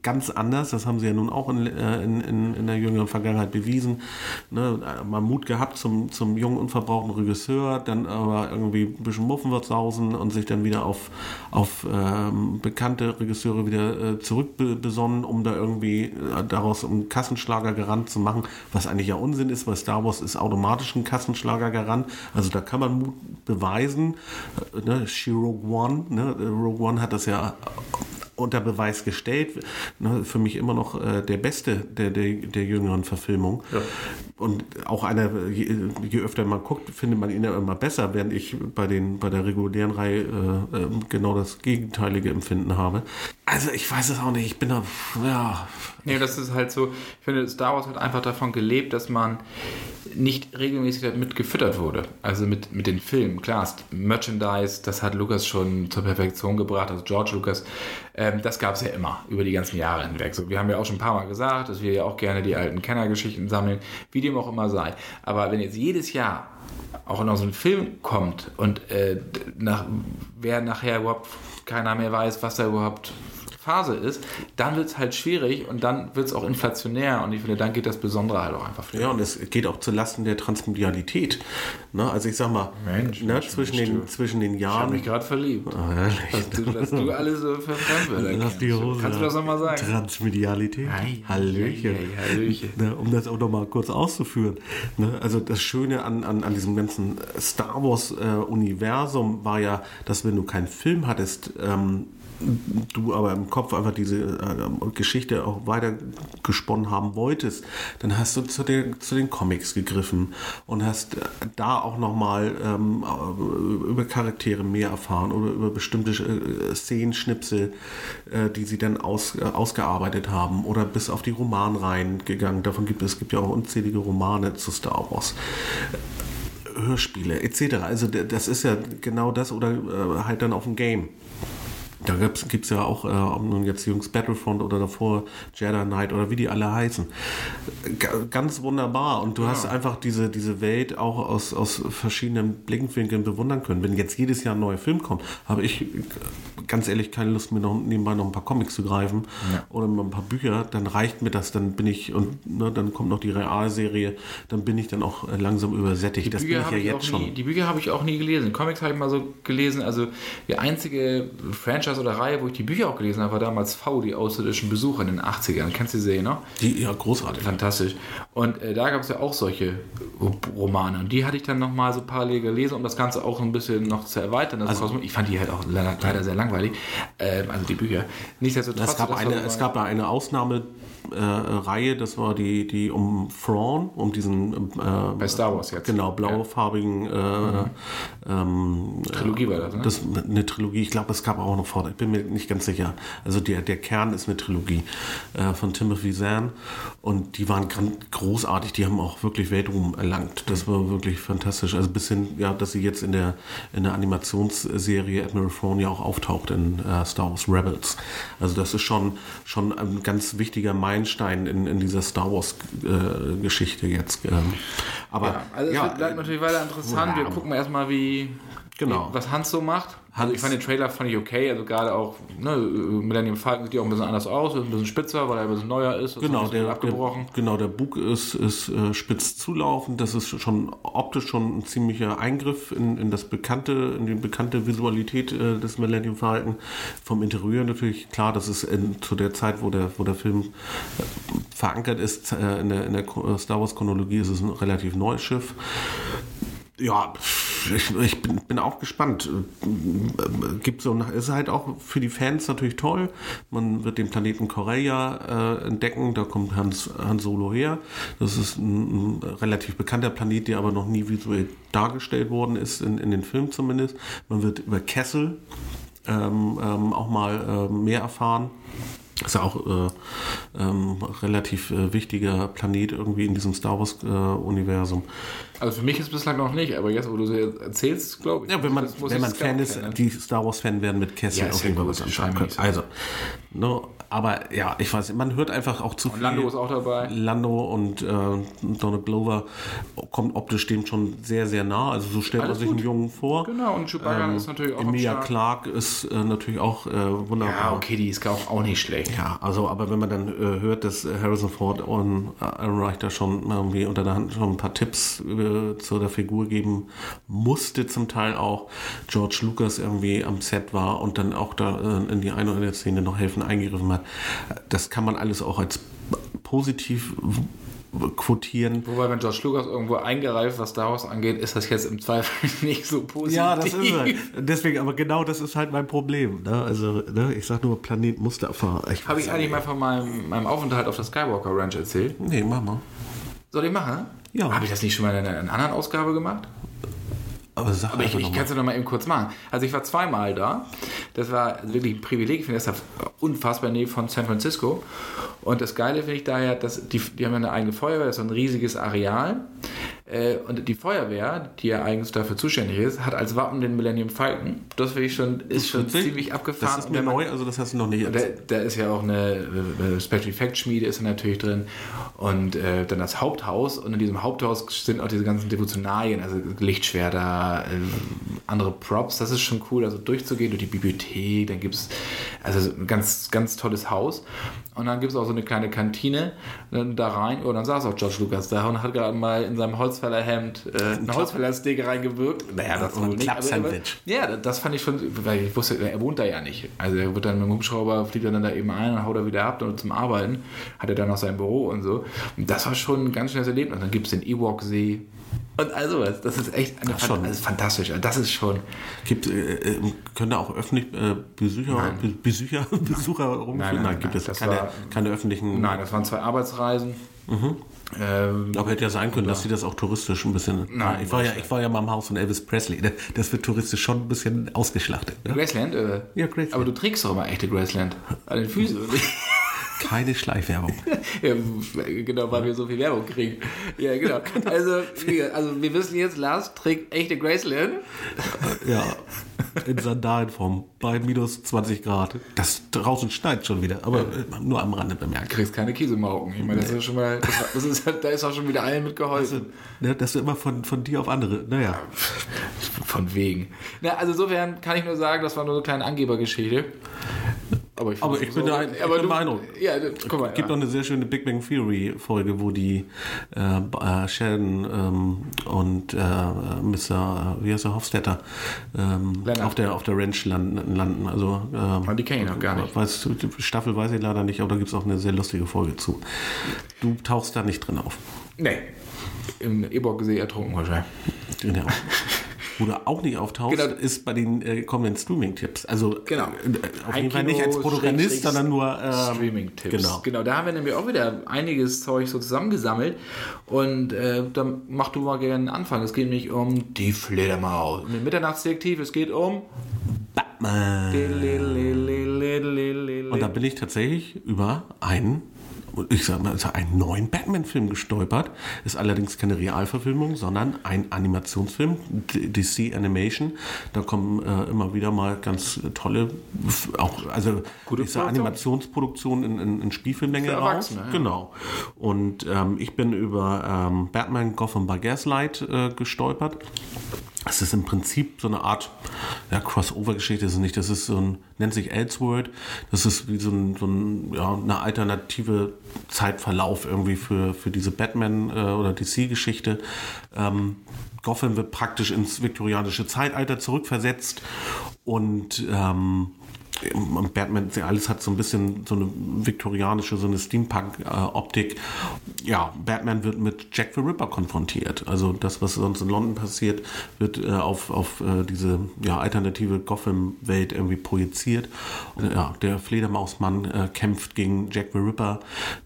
ganz anders. Das haben sie ja nun auch in, äh, in, in, in der jüngeren Vergangenheit bewiesen. Ne? Mal Mut gehabt zum, zum jungen, unverbrauchten Regisseur, dann aber irgendwie ein bisschen Muffenwirtshausen und sich dann wieder auf, auf ähm, bekannte Regisseure wieder äh, zurückbesonnen, um da irgendwie äh, daraus einen Kassenschlager garant zu machen, was eigentlich ja Unsinn ist, weil Star Wars ist automatisch ein Kassenschlager garant. Also da kann man Mut beweisen. Äh, Ne, She Rogue One, ne, Rogue One hat das ja unter Beweis gestellt. Ne, für mich immer noch äh, der beste der, der, der jüngeren Verfilmung. Und auch einer, je, je öfter man guckt, findet man ihn ja immer besser, während ich bei, den, bei der regulären Reihe äh, äh, genau das gegenteilige Empfinden habe. Also ich weiß es auch nicht. Ich bin da, ja, Nee, das ist halt so, ich finde, Star Wars hat einfach davon gelebt, dass man nicht regelmäßig damit gefüttert wurde. Also mit, mit den Filmen. Klar, Merchandise, das hat Lucas schon zur Perfektion gebracht, also George Lucas. Ähm, das gab es ja immer, über die ganzen Jahre hinweg. So, wir haben ja auch schon ein paar Mal gesagt, dass wir ja auch gerne die alten Kennergeschichten sammeln, wie dem auch immer sei. Aber wenn jetzt jedes Jahr auch noch so ein Film kommt und äh, nach, wer nachher überhaupt keiner mehr weiß, was da überhaupt Phase ist, dann wird es halt schwierig und dann wird es auch inflationär und ich finde, dann geht das Besondere halt auch einfach Ja, flöten. und es geht auch zu Lasten der Transmedialität. Ne? Also ich sag mal, Mensch, ne, Mensch, zwischen, Mensch, den, du. zwischen den Ich habe Jahren. mich gerade verliebt. Ah, ehrlich. Dass du, dass du alles so für Fremdwörter Lass die Hose. Kannst du das nochmal sagen? Transmedialität. Ei, Hallöchen. ei, ei, Hallöchen. Ne, um das auch nochmal kurz auszuführen. Ne, also das Schöne an, an, an diesem ganzen Star Wars-Universum war ja, dass wenn du keinen Film hattest, ähm, du aber im Kopf einfach diese äh, Geschichte auch weiter gesponnen haben wolltest, dann hast du zu den, zu den Comics gegriffen und hast äh, da auch nochmal ähm, äh, über Charaktere mehr erfahren oder über bestimmte äh, Szenen, Schnipsel, äh, die sie dann aus, äh, ausgearbeitet haben oder bis auf die Romanreihen gegangen. Davon gibt es, gibt ja auch unzählige Romane zu Star Wars. Hörspiele etc. Also das ist ja genau das oder äh, halt dann auf dem Game. Da gibt es ja auch, äh, ob nun jetzt Jungs Battlefront oder davor Jedi Knight oder wie die alle heißen. G ganz wunderbar. Und du hast einfach diese, diese Welt auch aus, aus verschiedenen Blickwinkeln bewundern können. Wenn jetzt jedes Jahr ein neuer Film kommt, habe ich ganz ehrlich keine Lust, mir noch nebenbei noch ein paar Comics zu greifen oder mal ein paar Bücher. Dann reicht mir das. Dann bin ich, und ne, dann kommt noch die Realserie, dann bin ich dann auch äh, langsam übersättigt. das bin ich ja ich jetzt schon. nie, die Bücher habe ich auch nie gelesen. Comics habe ich mal so gelesen. Also die einzige Franchise oder Reihe, wo ich die Bücher auch gelesen habe, war damals V, die außerirdischen Besucher in den 80ern. Kennst du die Serie noch? Die, ja, großartig. Fantastisch. Und äh, da gab es ja auch solche Romane. Und die hatte ich dann nochmal so parallel gelesen, um das Ganze auch ein bisschen noch zu erweitern. Kosmos. Ich fand die halt auch le leider sehr langweilig. Ähm, also die Bücher. Nichtsdestotrotz. Es gab, eine, so es gab da eine Ausnahme. Äh, Reihe, das war die, die um Thrawn, um diesen äh, Bei Star Wars jetzt. genau blaufarbigen äh, ähm, Trilogie war das, ne? das eine Trilogie. Ich glaube, es gab auch noch vor. Ich bin mir nicht ganz sicher. Also der, der Kern ist eine Trilogie äh, von Timothy Zahn und die waren großartig. Die haben auch wirklich Weltruhm erlangt. Das war wirklich fantastisch. Also bis hin, ja, dass sie jetzt in der in der Animationsserie Admiral Thrawn ja auch auftaucht in äh, Star Wars Rebels. Also das ist schon schon ein ganz wichtiger Meilenstein in, in dieser Star Wars äh, Geschichte jetzt. Ähm, aber Ja, also es ja, bleibt natürlich weiter interessant. Wir ja. gucken erstmal, wie, Genau. wie was Hans so macht. Also ich Hans- fand den Trailer fand ich okay, also gerade auch ne, Millennium Falcon sieht ja auch ein bisschen anders aus, ist ein bisschen spitzer, weil er ein bisschen neuer ist, Genau, der, abgebrochen. Der, genau, der Bug ist, ist äh, spitz zulaufend. Das ist schon optisch schon ein ziemlicher Eingriff in, in das bekannte, in die bekannte Visualität äh, des Millennium Falcon. Vom Interieur natürlich klar, das ist in, zu der Zeit, wo der, wo der Film äh, verankert ist, äh, in der, in der Star Wars Chronologie ist es ein relativ neues Schiff. Ja, ich, bin, bin, auch gespannt. Gibt so, ist halt auch für die Fans natürlich toll. Man wird den Planeten Korea äh, entdecken. Da kommt Hans, Han Solo her. Das ist ein, ein, relativ bekannter Planet, der aber noch nie visuell dargestellt worden ist, in, in den Filmen zumindest. Man wird über Kessel ähm, ähm, auch mal äh, mehr erfahren. Ist ja auch äh, ähm, relativ äh, wichtiger Planet irgendwie in diesem Star Wars-Universum. Äh, also für mich ist es bislang noch nicht, aber jetzt, wo du so erzählst, glaube ich. Ja, wenn man, wenn man Fan ist, die Star Wars-Fan werden mit Kessel Ja, auf jeden Fall was anfangen können. Also, ne, aber ja, ich weiß, man hört einfach auch zu Und viel. Lando ist auch dabei. Lando und äh, Donald Glover kommt optisch dem schon sehr, sehr nah. Also so stellt Alles man sich gut. einen Jungen vor. Genau, und Chewbacca ist natürlich auch Emilia. Clark ist äh, natürlich auch äh, wunderbar. Ja, okay, die ist auch, auch nicht schlecht. Ja, also, aber wenn man dann äh, hört, dass Harrison Ford und äh, Aaron Reich da schon irgendwie unter der Hand schon ein paar Tipps äh, zu der Figur geben musste, zum Teil auch George Lucas irgendwie am Set war und dann auch da äh, in die eine oder andere Szene noch helfen eingegriffen hat, das kann man alles auch als positiv quotieren. Wobei, wenn George Lucas irgendwo eingereift, was daraus angeht, ist das jetzt im Zweifel nicht so positiv. Ja, das ist er. Deswegen, aber genau das ist halt mein Problem. Ne? Also, ne? ich sag nur Planet. Ich Habe ich eigentlich mal von meinem, meinem Aufenthalt auf der Skywalker Ranch erzählt? Nee, mach mal. Soll ich machen? Ja. Habe ich das nicht schon mal in einer anderen Ausgabe gemacht? Aber sag Aber ich, ich kann es ja noch mal eben kurz machen. Also ich war zweimal da. Das war wirklich ein Privileg. Ich finde das unfassbar in der Nähe von San Francisco. Und das Geile finde ich daher, dass die, die haben ja eine eigene Feuerwehr, das ist ein riesiges Areal. Äh, Und die Feuerwehr, die ja eigentlich dafür zuständig ist, hat als Wappen den Millennium Falcon. Das finde ich schon, ist schon Witzig. ziemlich abgefahren. Das ist Und mir man- neu, also das hast du noch nicht da, da ist ja auch eine äh, Special Effects Schmiede ist da natürlich drin. Und äh, dann das Haupthaus. Und in diesem Haupthaus sind auch diese ganzen Devotionalien, also Lichtschwerter, äh, andere Props, das ist schon cool, also durchzugehen durch die Bibliothek, dann gibt es also ein ganz, ganz tolles Haus. Und dann gibt es auch so eine kleine Kantine dann da rein, oh, dann saß auch George Lucas da und hat gerade mal in seinem Holzfällerhemd äh, ein Holzfällersteak reingewirkt. Naja, das wohl ein Klappsandwich. ja, das fand ich schon, weil ich wusste, er wohnt da ja nicht. Also er wird dann mit dem Hubschrauber, fliegt er dann da eben ein und haut er wieder ab und zum Arbeiten. Hat er dann noch sein Büro und so. Und das war schon ein ganz schönes Erlebnis. Und dann gibt es den Ewok-See. Und also was. Das ist echt eine Ach, Fan- schon. das ist fantastisch. Das ist schon. Gibt, äh, äh, können da auch öffentlich äh, Besucher, Nein. Be Besucher, Besucher rumführen? Nein, nein, nein, gibt es das keine, war- keine öffentlichen. Nein, das waren zwei Arbeitsreisen. Ähm, Aber hätte ja sein können, dass sie das auch touristisch ein bisschen. Nein, ich war ja, ich war ja mal im Haus von Elvis Presley. Das wird touristisch schon ein bisschen ausgeschlachtet. Ne? Graceland? Äh, Ja, Graceland. Aber du trägst doch immer echte Graceland. An den Füßen. Keine Schleichwerbung. Ja, genau, weil wir so viel Werbung kriegen. Ja, genau. Also, wir, also wir wissen jetzt, Lars trägt echte Graceland. ja. In Sandalenform bei minus 20 Grad. Das draußen schneit schon wieder, aber äh, nur am Rande bemerkt. kriegst keine Käsemauken. Ich meine, das ist schon mal, das, ist, da ist auch schon wieder allen mitgeholfen. Ne, das ist immer von, von dir auf andere. Naja. Von wegen. Na, also insofern kann ich nur sagen, das war nur eine kleine Angebergeschichte. Aber ich, Aber ich bin der- ich bin Meinung. Ja, du- guck mal. Es gibt ja. noch eine sehr schöne Big Bang Theory Folge, wo die äh, äh, Sheldon ähm, und äh, Mr. Wie heißt er, Hofstetter ähm, auf der auf der Ranch landen. landen. Also ähm, die kenne ich noch gar nicht. Weiß, Staffel weiß ich leider nicht, aber da gibt es auch eine sehr lustige Folge zu. Du tauchst da nicht drin auf. Nee. Im Eborgsee ertrunken wahrscheinlich. Genau. Wo du auch nicht auftauchst, Genau. ist bei den äh, kommenden Streaming-Tipps. Also Genau. äh, auf jeden Fall nicht als Protagonist, sondern nur ähm, Streaming-Tipps. Genau. genau, da haben wir nämlich auch wieder einiges Zeug so zusammengesammelt. Und äh, dann mach du mal gerne einen Anfang. Es geht nämlich um die Fledermaus. Um den Mitternachtsdetektiv, es geht um. Batman. Und Und da bin ich tatsächlich über einen, ich sag mal, also einen neuen Batman-Film gestolpert. Ist allerdings keine Realverfilmung, sondern ein Animationsfilm, DC Animation. Da kommen äh, immer wieder mal ganz tolle, auch also Gute ich sag? Animationsproduktionen in, in, in Spielfilmlänge raus. Ja. Genau. Und ähm, ich bin über ähm, Batman Gotham by Gaslight äh, gestolpert. Es ist im Prinzip so eine Art ja, Crossover-Geschichte, ist es nicht. Das ist so ein, nennt sich Elseworld. Das ist wie so, ein, so ein, ja, eine alternative Zeitverlauf irgendwie für, für diese Batman- äh, oder DC-Geschichte. Ähm, Gotham wird praktisch ins viktorianische Zeitalter zurückversetzt und ähm, Batman, alles hat so ein bisschen so eine viktorianische, so eine Steampunk-Optik. ja, Batman wird mit Jack the Ripper konfrontiert. Also das, was sonst in London passiert, wird äh, auf, auf äh, diese ja, alternative Gotham-Welt irgendwie projiziert. Und, ja, der Fledermausmann äh, kämpft gegen Jack the Ripper,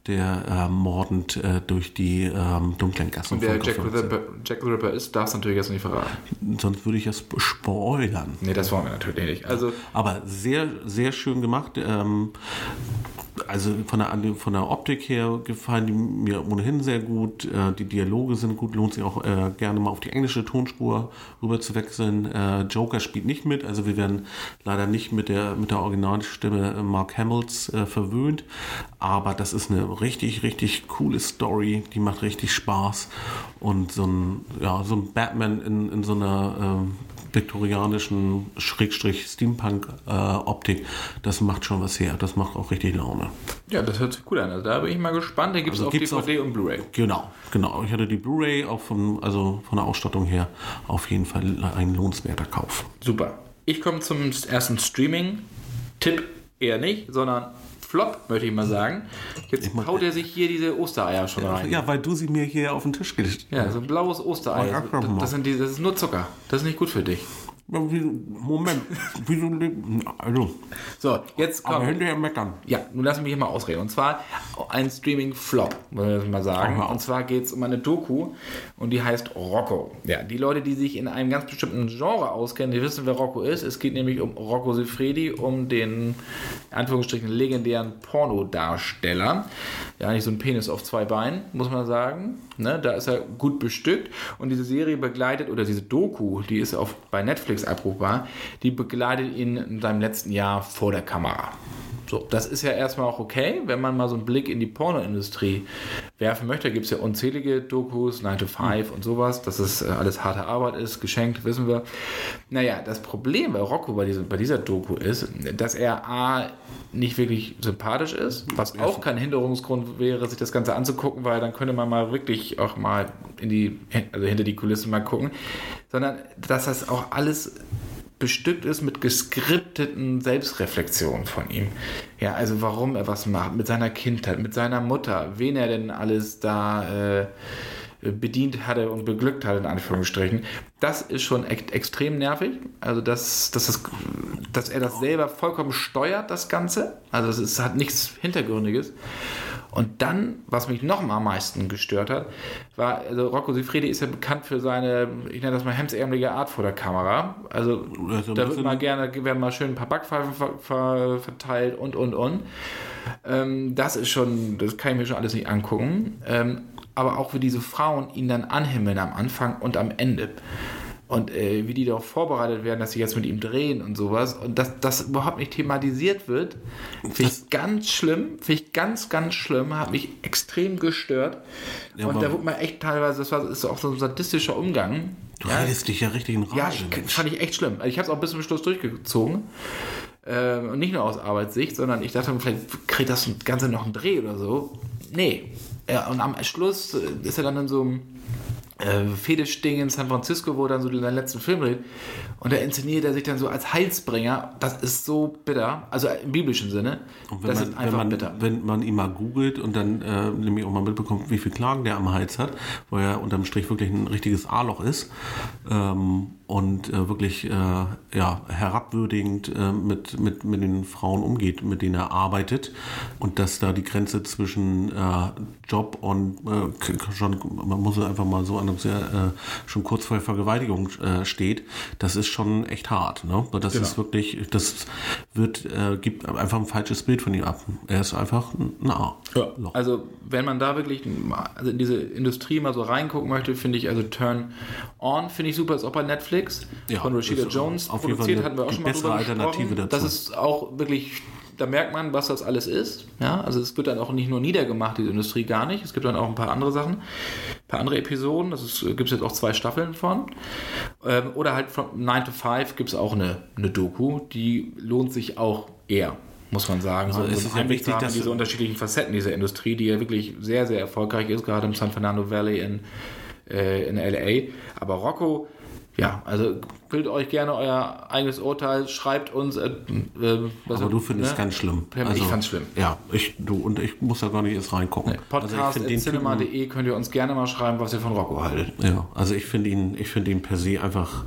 der äh, mordend äh, durch die ähm, dunklen Gassen Und wer Jack the, Ripper, Jack the Ripper ist, darf es natürlich jetzt nicht verraten. Sonst würde ich es spoilern. Nee, das wollen wir natürlich nicht. Also, Aber sehr sehr schön gemacht. Ähm, also von der, von der Optik her gefallen die mir ohnehin sehr gut. Äh, die Dialoge sind gut, lohnt sich auch äh, gerne mal auf die englische Tonspur rüber zu wechseln. Äh, Joker spielt nicht mit, also wir werden leider nicht mit der, mit der Originalstimme Mark Hamills äh, verwöhnt, aber das ist eine richtig, richtig coole Story, die macht richtig Spaß und so ein, ja, so ein Batman in, in so einer ähm, viktorianischen Schrägstrich Steampunk-Optik, äh, das macht schon was her. Das macht auch richtig Laune. Ja, das hört sich gut an. Also da bin ich mal gespannt. Den gibt es also auf DVD auf, und Blu-ray. Genau, genau. Ich hatte die Blu-ray auch vom, also von der Ausstattung her auf jeden Fall ein lohnenswerter Kauf. Super. Ich komme zum ersten Streaming-Tipp eher nicht, sondern Flop, möchte ich mal sagen. Jetzt ich haut er sich hier diese Ostereier schon ja, rein. Ja, weil du sie mir hier auf den Tisch gelegt hast. Ja, so ein blaues Osterei. Das, das, sind die, das ist nur Zucker. Das ist nicht gut für dich. Moment, wieso also. So, jetzt kommt. Aber hinterher meckern. Ja, nun lass mich hier mal ausreden. Und zwar ein Streaming-Flop, muss ich mal sagen. Und zwar geht es um eine Doku und die heißt Rocco. Ja, die Leute, die sich in einem ganz bestimmten Genre auskennen, die wissen, wer Rocco ist. Es geht nämlich um Rocco Sifredi, um den, in Anführungsstrichen, legendären Pornodarsteller. Ja, eigentlich so ein Penis auf zwei Beinen, muss man sagen. Ne, da ist er gut bestückt und diese Serie begleitet, oder diese Doku, die ist auf, bei Netflix abrufbar, die begleitet ihn in seinem letzten Jahr vor der Kamera. So, das ist ja erstmal auch okay, wenn man mal so einen Blick in die Pornoindustrie werfen möchte. gibt es ja unzählige Dokus, 9 to 5 und sowas, dass es äh, alles harte Arbeit ist, geschenkt, wissen wir. Naja, das Problem bei Rocco bei, diesem, bei dieser Doku ist, dass er A, nicht wirklich sympathisch ist, was auch kein Hinderungsgrund wäre, sich das Ganze anzugucken, weil dann könnte man mal wirklich auch mal in die, also hinter die Kulissen mal gucken, sondern dass das auch alles bestückt ist mit geskripteten Selbstreflexionen von ihm. Ja, also warum er was macht, mit seiner Kindheit, mit seiner Mutter, wen er denn alles da äh, bedient hatte und beglückt hatte, in Anführungsstrichen. Das ist schon echt extrem nervig. Also, dass, dass, das, dass er das selber vollkommen steuert, das Ganze. Also, es hat nichts Hintergründiges. Und dann, was mich noch am meisten gestört hat, war, also Rocco Sifredi ist ja bekannt für seine, ich nenne das mal hemsärmelige Art vor der Kamera. Also, also da wird mal gerne, werden mal schön ein paar Backpfeifen ver, ver, verteilt und, und, und. Ähm, das ist schon, das kann ich mir schon alles nicht angucken. Ähm, aber auch wie diese Frauen ihn dann anhimmeln am Anfang und am Ende und äh, wie die darauf vorbereitet werden, dass sie jetzt mit ihm drehen und sowas und dass das überhaupt nicht thematisiert wird, finde ich ganz schlimm, finde ich ganz, ganz schlimm, hat mich extrem gestört ja, und da wurde man echt teilweise, das war ist auch so ein sadistischer Umgang. Du ja. redest dich ja richtig in Rage. Ja, ich, fand ich echt schlimm. Ich habe es auch bis zum Schluss durchgezogen. Äh, und nicht nur aus Arbeitssicht, sondern ich dachte, vielleicht kriegt das Ganze noch einen Dreh oder so. Nee. Ja, und am Schluss ist er dann in so einem äh, Fetisch-Ding in San Francisco, wo er dann so den letzten Film dreht. Und da inszeniert er sich dann so als Heilsbringer. Das ist so bitter. Also im biblischen Sinne. Und wenn das man, ist einfach wenn man, bitter. Wenn man ihn mal googelt und dann äh, nämlich auch mal mitbekommt, wie viel Klagen der am Hals hat, wo er unterm Strich wirklich ein richtiges A-Loch ist ähm, und äh, wirklich äh, ja, herabwürdigend äh, mit, mit, mit den Frauen umgeht, mit denen er arbeitet. Und dass da die Grenze zwischen äh, Job und schon, man muss einfach mal so an einem sehr, schon kurz vor der Vergewaltigung steht, das ist schon echt hart. Ne? Das genau. ist wirklich, das wird, äh, gibt einfach ein falsches Bild von ihm ab. Er ist einfach ein A. Ja. Also wenn man da wirklich also in diese Industrie mal so reingucken möchte, finde ich, also Turn On finde ich super, ist auch bei Netflix ja, von Rashida Jones auf produziert, hatten wir auch schon mal drüber Alternative dazu. Das ist auch wirklich da merkt man, was das alles ist. Ja, also es wird dann auch nicht nur niedergemacht, diese Industrie gar nicht. Es gibt dann auch ein paar andere Sachen, ein paar andere Episoden. Das gibt es jetzt auch zwei Staffeln von. Ähm, oder halt von 9 to 5 gibt es auch eine, eine Doku, die lohnt sich auch eher muss man sagen. So, es ist ja wichtig, dass diese unterschiedlichen Facetten dieser Industrie, die ja wirklich sehr, sehr erfolgreich ist, gerade im San Fernando Valley in, äh, in LA. Aber Rocco ja, also bildet euch gerne euer eigenes Urteil, schreibt uns. Äh, äh, aber du findest es ganz schlimm. Also, ich fand's schlimm. Ja, ich, du und ich muss da gar nicht erst reingucken. Nee, Podcast.cinema.de könnt ihr uns gerne mal schreiben, was ihr von Rocco haltet. Ja, also ich finde ihn, ich finde ihn per se einfach,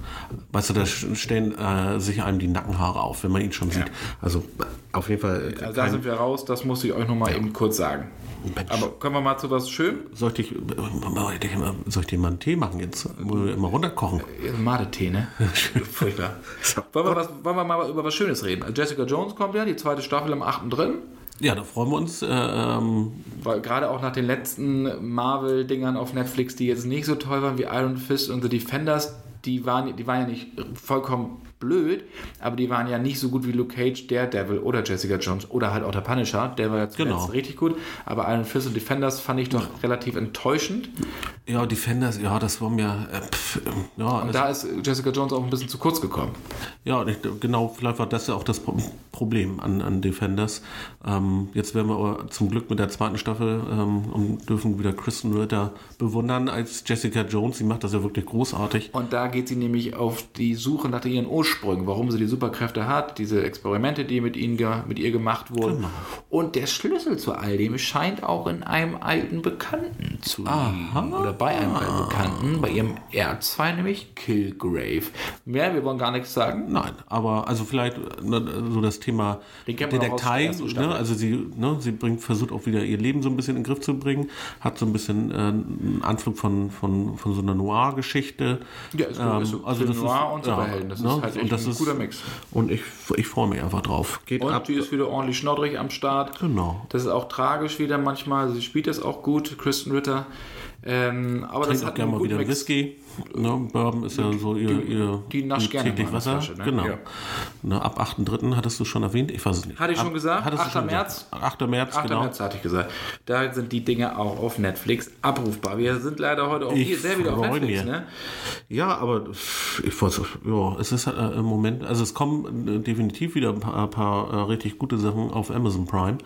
weißt du, da stellen äh, sich einem die Nackenhaare auf, wenn man ihn schon sieht. Ja. Also auf jeden Fall. Also da sind wir raus, das muss ich euch noch mal ja. eben kurz sagen. Mensch. Aber kommen wir mal zu was schön. Soll ich, soll ich dir mal einen Tee machen jetzt? Immer runterkochen. Äh, Mate-Tee, ne? Furchtbar. wollen, wir was, wollen wir mal über was Schönes reden? Jessica Jones kommt ja, die zweite Staffel am 8.3. Ja, da freuen wir uns. Äh, ähm Weil gerade auch nach den letzten Marvel-Dingern auf Netflix, die jetzt nicht so toll waren wie Iron Fist und The Defenders, die waren, die waren ja nicht vollkommen blöd, aber die waren ja nicht so gut wie Luke Cage, Daredevil oder Jessica Jones oder halt auch der Punisher. Der war jetzt genau. richtig gut, aber Iron Fist und Defenders fand ich doch ja. relativ enttäuschend. Ja, Defenders, ja, das war mir. Äh, pff, ja, und da ist Jessica Jones auch ein bisschen zu kurz gekommen. Ja, genau, vielleicht war das ja auch das Problem an, an Defenders. Ähm, jetzt werden wir aber zum Glück mit der zweiten Staffel ähm, und dürfen wieder Kristen Ritter bewundern als Jessica Jones. Sie macht das ja wirklich großartig. Und da geht sie nämlich auf die Suche nach ihren Ursprung Ursprüngen, warum sie die Superkräfte hat, diese Experimente, die mit, ihnen mit ihr gemacht wurden. Genau. Und der Schlüssel zu all dem scheint auch in einem alten Bekannten zu liegen. Oder bei einem alten Bekannten, bei ihrem Erzfeind, nämlich Killgrave. Mehr, wir wollen gar nichts sagen. Nein, aber also vielleicht ne, so das Thema Detektei, ne, also sie, ne, sie bringt, versucht auch wieder ihr Leben so ein bisschen in den Griff zu bringen, hat so ein bisschen äh, einen Anflug von, von, von so einer Noir-Geschichte. Ja, ist, ähm, ist so also das Noir ist, und Superhelden, das ne, ist halt und das ein ist, guter Mix. Und ich, ich freue mich einfach drauf. Geht und ab. die ist wieder ordentlich schnoddrig am Start. Genau. Das ist auch tragisch wieder manchmal. Sie spielt das auch gut, Kristen Ritter. Ähm, aber Trinkt das hat gerne mal wieder Mix. Whisky. Ne, Bourbon ist ja so ihr, die, ihr, die nasch gerne täglich Wasser. Flasche, ne? Genau. Ja. Ne, ab 8.3. hattest du schon erwähnt, ich weiß es nicht. Hatte ich schon gesagt? 8. Schon März? Gesagt? 8. März, 8. genau. März hatte ich gesagt. Da sind die Dinge auch auf Netflix abrufbar. Wir sind leider heute auch hier sehr wieder auf Netflix. Ne? Ja, aber ich weiß, ja, es ist äh, im Moment, also es kommen äh, definitiv wieder ein paar, ein paar äh, richtig gute Sachen auf Amazon Prime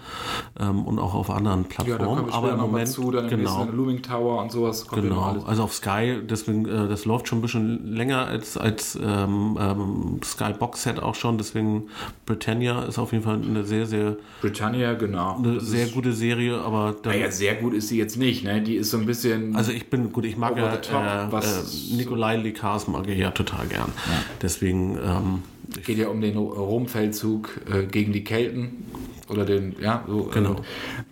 ähm, und auch auf anderen Plattformen. Ja, aber im Moment zu, dann genau. Looming Tower und sowas kommt genau. Also auf Sky, deswegen, äh, das läuft schon ein bisschen länger als, als ähm, ähm, Sky Box Set auch schon. Deswegen Britannia ist auf jeden Fall eine sehr, sehr. Britannia, genau. Eine das sehr gute Serie, aber. Dann, naja, sehr gut ist sie jetzt nicht, ne? Die ist so ein bisschen. Also ich bin, gut, ich mag ja top, äh, äh, Nikolai Likars mag ich ja total gern. Ja. Deswegen. Ähm, geht ja um den Romfeldzug äh, gegen die Kelten oder den, ja, so. Genau.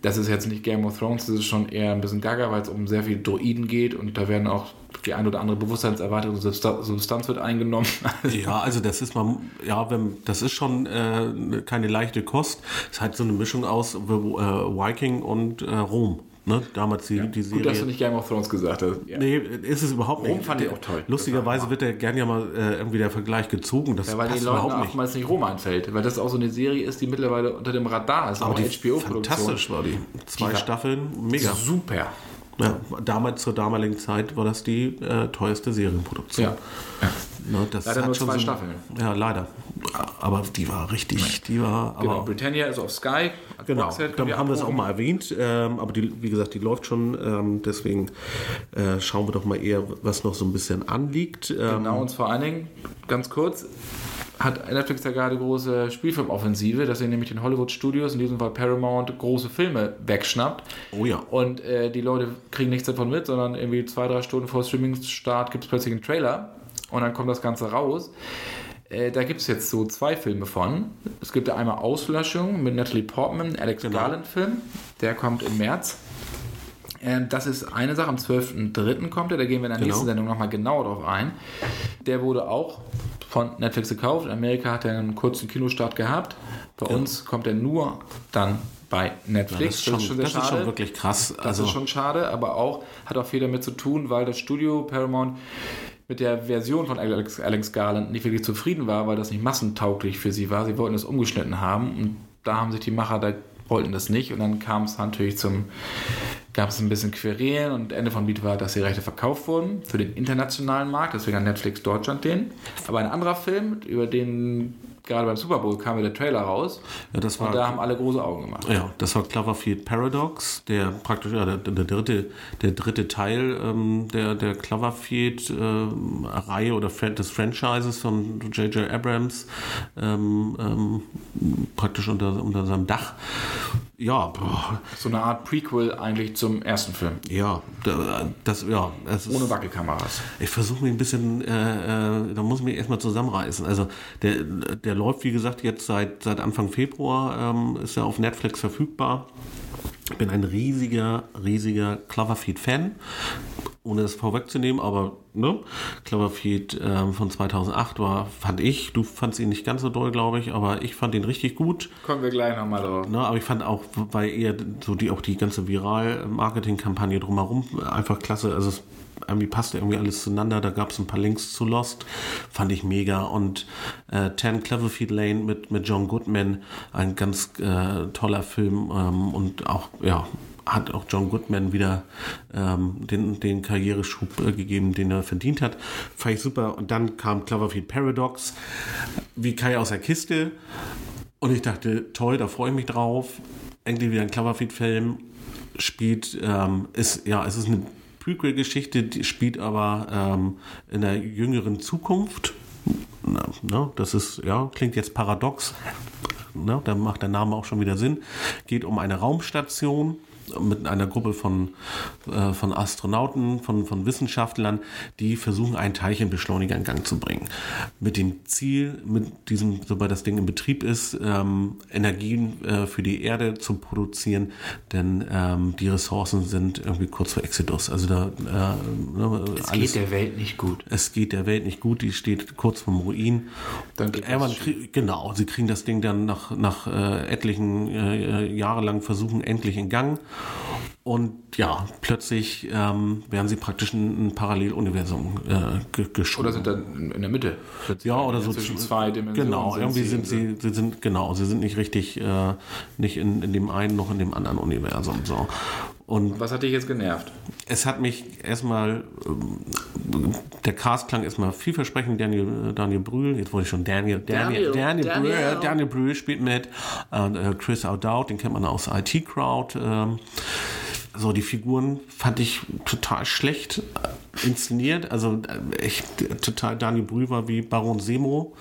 das ist jetzt nicht Game of Thrones, das ist schon eher ein bisschen gaga, weil es um sehr viele Droiden geht und da werden auch die ein oder andere Bewusstseinserweiterung Substanz wird eingenommen. ja, also das ist man, ja, wenn, das ist schon äh, keine leichte Kost. Es ist halt so eine Mischung aus äh, Viking und äh, Rom. Ne, damals die, ja. die Serie. Gut, dass du nicht Game of Thrones gesagt hast. Ja. Nee, ist es überhaupt Rom nicht. Rom fand ich auch toll. Lustigerweise wird ja gerne ja mal äh, irgendwie der Vergleich gezogen. Das ja, weil den Leuten oftmals nicht Rom einfällt. Weil das auch so eine Serie ist, die mittlerweile unter dem Radar ist. Aber die HBO-Produktion. Fantastisch war die. Zwei die Staffeln, mega. Super. Ja, damals zur damaligen Zeit war das die äh, teuerste Serienproduktion. Ja. ja. Ne, das leider hat nur schon zwei so, Staffeln. Ja, leider. Aber die war richtig. Die war. Genau, aber, Britannia ist auf Sky. Genau, dann haben wir es auch mal erwähnt. Ähm, aber die, wie gesagt, die läuft schon. Ähm, deswegen äh, schauen wir doch mal eher, was noch so ein bisschen anliegt. Ähm, genau, und vor allen Dingen, ganz kurz, hat Netflix ja gerade große Spielfilmoffensive, dass sie nämlich den Hollywood Studios, in diesem Fall Paramount, große Filme wegschnappt. Oh ja. Und äh, die Leute kriegen nichts davon mit, sondern irgendwie zwei, drei Stunden vor Streaming-Start gibt es plötzlich einen Trailer und dann kommt das Ganze raus. Äh, da gibt es jetzt so zwei Filme von. Es gibt ja einmal Auslöschung mit Natalie Portman, Alex genau. Garland-Film. Der kommt im März. Ähm, das ist eine Sache. Am 12.03. kommt er. Da gehen wir in der genau. nächsten Sendung nochmal genauer drauf ein. Der wurde auch von Netflix gekauft. In Amerika hat er einen kurzen Kinostart gehabt. Bei ja. uns kommt er nur dann bei Netflix. Ja, das ist schon, das ist schon, das ist schon wirklich krass. Das also ist schon schade, aber auch hat auch viel damit zu tun, weil das Studio Paramount mit der Version von Alex, Alex Garland nicht wirklich zufrieden war, weil das nicht massentauglich für sie war. Sie wollten es umgeschnitten haben und da haben sich die Macher, da wollten das nicht und dann kam es natürlich zum, gab es ein bisschen Querelen und Ende von Lied war, dass die Rechte verkauft wurden für den internationalen Markt, deswegen hat Netflix Deutschland den. Aber ein anderer Film, über den gerade beim Super Bowl kam ja der Trailer raus. Ja, das war, und da haben alle große Augen gemacht. Ja, das war Cloverfield Paradox, der praktisch ja, der, der dritte, der dritte Teil ähm, der, der Cloverfield-Reihe äh, oder des Franchises von J.J. Abrams, ähm, ähm, praktisch unter, unter seinem Dach. Ja, boah. so eine Art Prequel eigentlich zum ersten Film. Ja, das, ja. Es Ohne Wackelkameras. Ich versuche mich ein bisschen, äh, äh, da muss ich mich erstmal zusammenreißen. Also der, der läuft, wie gesagt, jetzt seit, seit Anfang Februar, ähm, ist er auf Netflix verfügbar. Ich bin ein riesiger, riesiger Cloverfield-Fan ohne es vorwegzunehmen, aber ne, Cloverfield äh, von 2008 war, fand ich, du fandst ihn nicht ganz so doll, glaube ich, aber ich fand ihn richtig gut. Kommen wir gleich nochmal drauf. Ne, aber ich fand auch, weil eher so die, auch die ganze Viral-Marketing-Kampagne drumherum einfach klasse, also es irgendwie passte irgendwie alles zueinander. Da gab es ein paar Links zu Lost, fand ich mega. Und äh, Ten Cloverfield Lane mit, mit John Goodman, ein ganz äh, toller Film ähm, und auch, ja, hat auch John Goodman wieder ähm, den, den Karriereschub äh, gegeben, den er verdient hat. Fand ich super. Und dann kam Cloverfield Paradox, wie Kai aus der Kiste. Und ich dachte, toll, da freue ich mich drauf. Endlich wieder ein Cloverfield-Film. Spielt, ähm, ist, ja, es ist eine Prequel-Geschichte, spielt aber ähm, in der jüngeren Zukunft. Na, na, das ist, ja, klingt jetzt paradox. Na, da macht der Name auch schon wieder Sinn. Geht um eine Raumstation mit einer Gruppe von, äh, von Astronauten, von, von Wissenschaftlern, die versuchen, einen Teilchenbeschleuniger in Gang zu bringen. Mit dem Ziel, mit diesem, sobald das Ding in Betrieb ist, ähm, Energien äh, für die Erde zu produzieren, denn ähm, die Ressourcen sind irgendwie kurz vor Exodus. Also da äh, ne, es alles, geht der Welt nicht gut. Es geht der Welt nicht gut, die steht kurz vorm Ruin. Dann geht krieg, genau, sie kriegen das Ding dann nach, nach äh, etlichen äh, jahrelang Versuchen endlich in Gang und ja, plötzlich ähm, werden sie praktisch ein, ein Paralleluniversum äh, ge geschoben. Oder sind dann in der Mitte. Ja, oder so zwischen zwei Dimensionen. Genau, sind irgendwie sind sie, sie sind genau, sie sind nicht richtig, äh, nicht in, in dem einen noch in dem anderen Universum. So. Und was hat dich jetzt genervt? Es hat mich erstmal, ähm, der Cast klang erstmal vielversprechend. Daniel, Daniel Brühl, jetzt wurde ich schon Daniel, Daniel, Daniel, Daniel, Daniel. Brühl, Daniel Brühl spielt mit. Äh, Chris O'Dowd, den kennt man aus IT Crowd. Äh, so, die Figuren fand ich total schlecht äh, inszeniert. Also äh, echt total Daniel Brühl war wie Baron Semo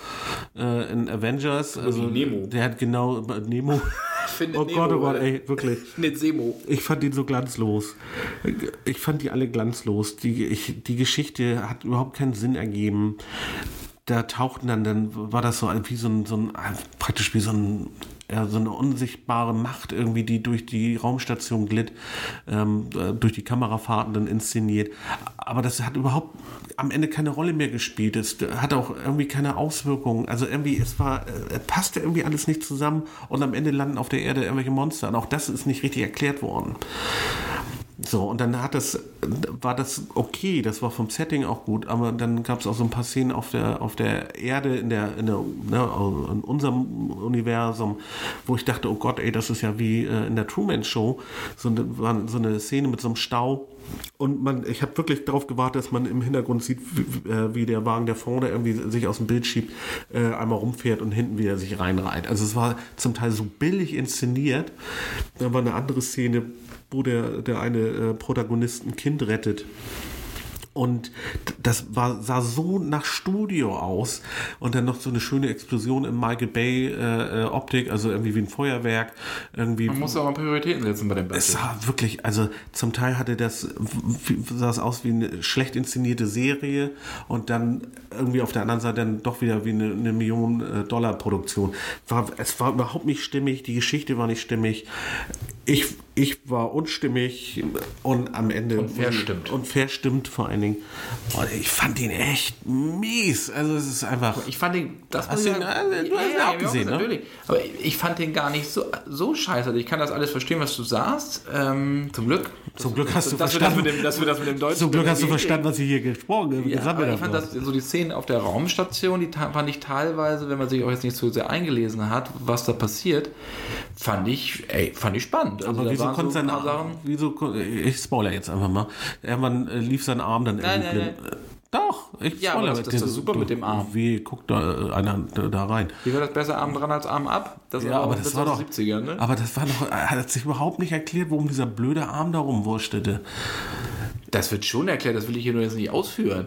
äh, in Avengers. Also Nemo. Der hat genau Nemo. Findet oh Nemo, Gott, oh Gott, ey, wirklich. Findet Semo. Ich fand ihn so glanzlos. Ich fand die alle glanzlos. Die, ich, die Geschichte hat überhaupt keinen Sinn ergeben da tauchten dann, dann war das so wie so ein, so ein praktisch wie so ein ja, so eine unsichtbare Macht irgendwie, die durch die Raumstation glitt, ähm, äh, durch die Kamerafahrten dann inszeniert. Aber das hat überhaupt am Ende keine Rolle mehr gespielt. Es hat auch irgendwie keine Auswirkungen. Also irgendwie, es war, äh, passte irgendwie alles nicht zusammen und am Ende landen auf der Erde irgendwelche Monster. Und auch das ist nicht richtig erklärt worden. So, und dann hat das, war das okay, das war vom Setting auch gut, aber dann gab es auch so ein paar Szenen auf der, auf der Erde, in der, in der, ne, in unserem Universum, wo ich dachte, oh Gott, ey, das ist ja wie äh, in der Truman Show, so eine, so eine Szene mit so einem Stau. Und man, ich habe wirklich darauf gewartet, dass man im Hintergrund sieht, wie, äh, wie, der Wagen, der vorne irgendwie sich aus dem Bild schiebt, äh, einmal rumfährt und hinten wieder sich reinreiht. Also es war zum Teil so billig inszeniert. Da war eine andere Szene, wo der, der eine äh, Protagonist ein Kind rettet. Und das war, sah so nach Studio aus. Und dann noch so eine schöne Explosion im Michael Bay äh, äh Optik, also irgendwie wie ein Feuerwerk. Irgendwie Man muss auch mal Prioritäten setzen bei dem Budget. Es sah wirklich, also zum Teil hatte das, sah es aus wie eine schlecht inszenierte Serie und dann irgendwie auf der anderen Seite dann doch wieder wie eine, eine Million äh, Dollar Produktion. War, es war überhaupt nicht stimmig, die Geschichte war nicht stimmig. Ich, ich war unstimmig und am Ende. Und verstimmt. Und verstimmt vor allen Dingen. Und ich fand ihn echt mies. Also es ist einfach. Ich fand ihn. Das hast du, ihn, also, du hast ihn auch gesehen, ne? Natürlich. Aber ich fand den gar nicht so, so scheiße. Also ich kann das alles verstehen, was du sagst. Ähm, zum Glück. Zum Glück hast du verstanden. Dass wir das mit dem Deutschen. Zum Glück hast du verstanden, was ich hier gesprochen habe. Ja, aber ich fand das, so die Szenen auf der Raumstation, die fand ich teilweise, wenn man sich auch jetzt nicht so sehr eingelesen hat, was da passiert, fand ich, ey, fand ich spannend. Also aber wieso konnte sein Arm, wieso, ich spoiler jetzt einfach mal, irgendwann äh, lief sein Arm dann nein, irgendwie. Nein, nein. Doch, ich Ja, aber spoilere. das- das ist doch super mit dem Arm. Wie guckt da äh, einer da, rein? Wie war das besser Arm dran als Arm ab? Das Ja, aber das war doch. den 70ern, ne? Aber das war doch. Er hat sich überhaupt nicht erklärt, warum dieser blöde Arm da rumwurstete. Das wird schon erklärt, das will ich hier nur jetzt nicht ausführen.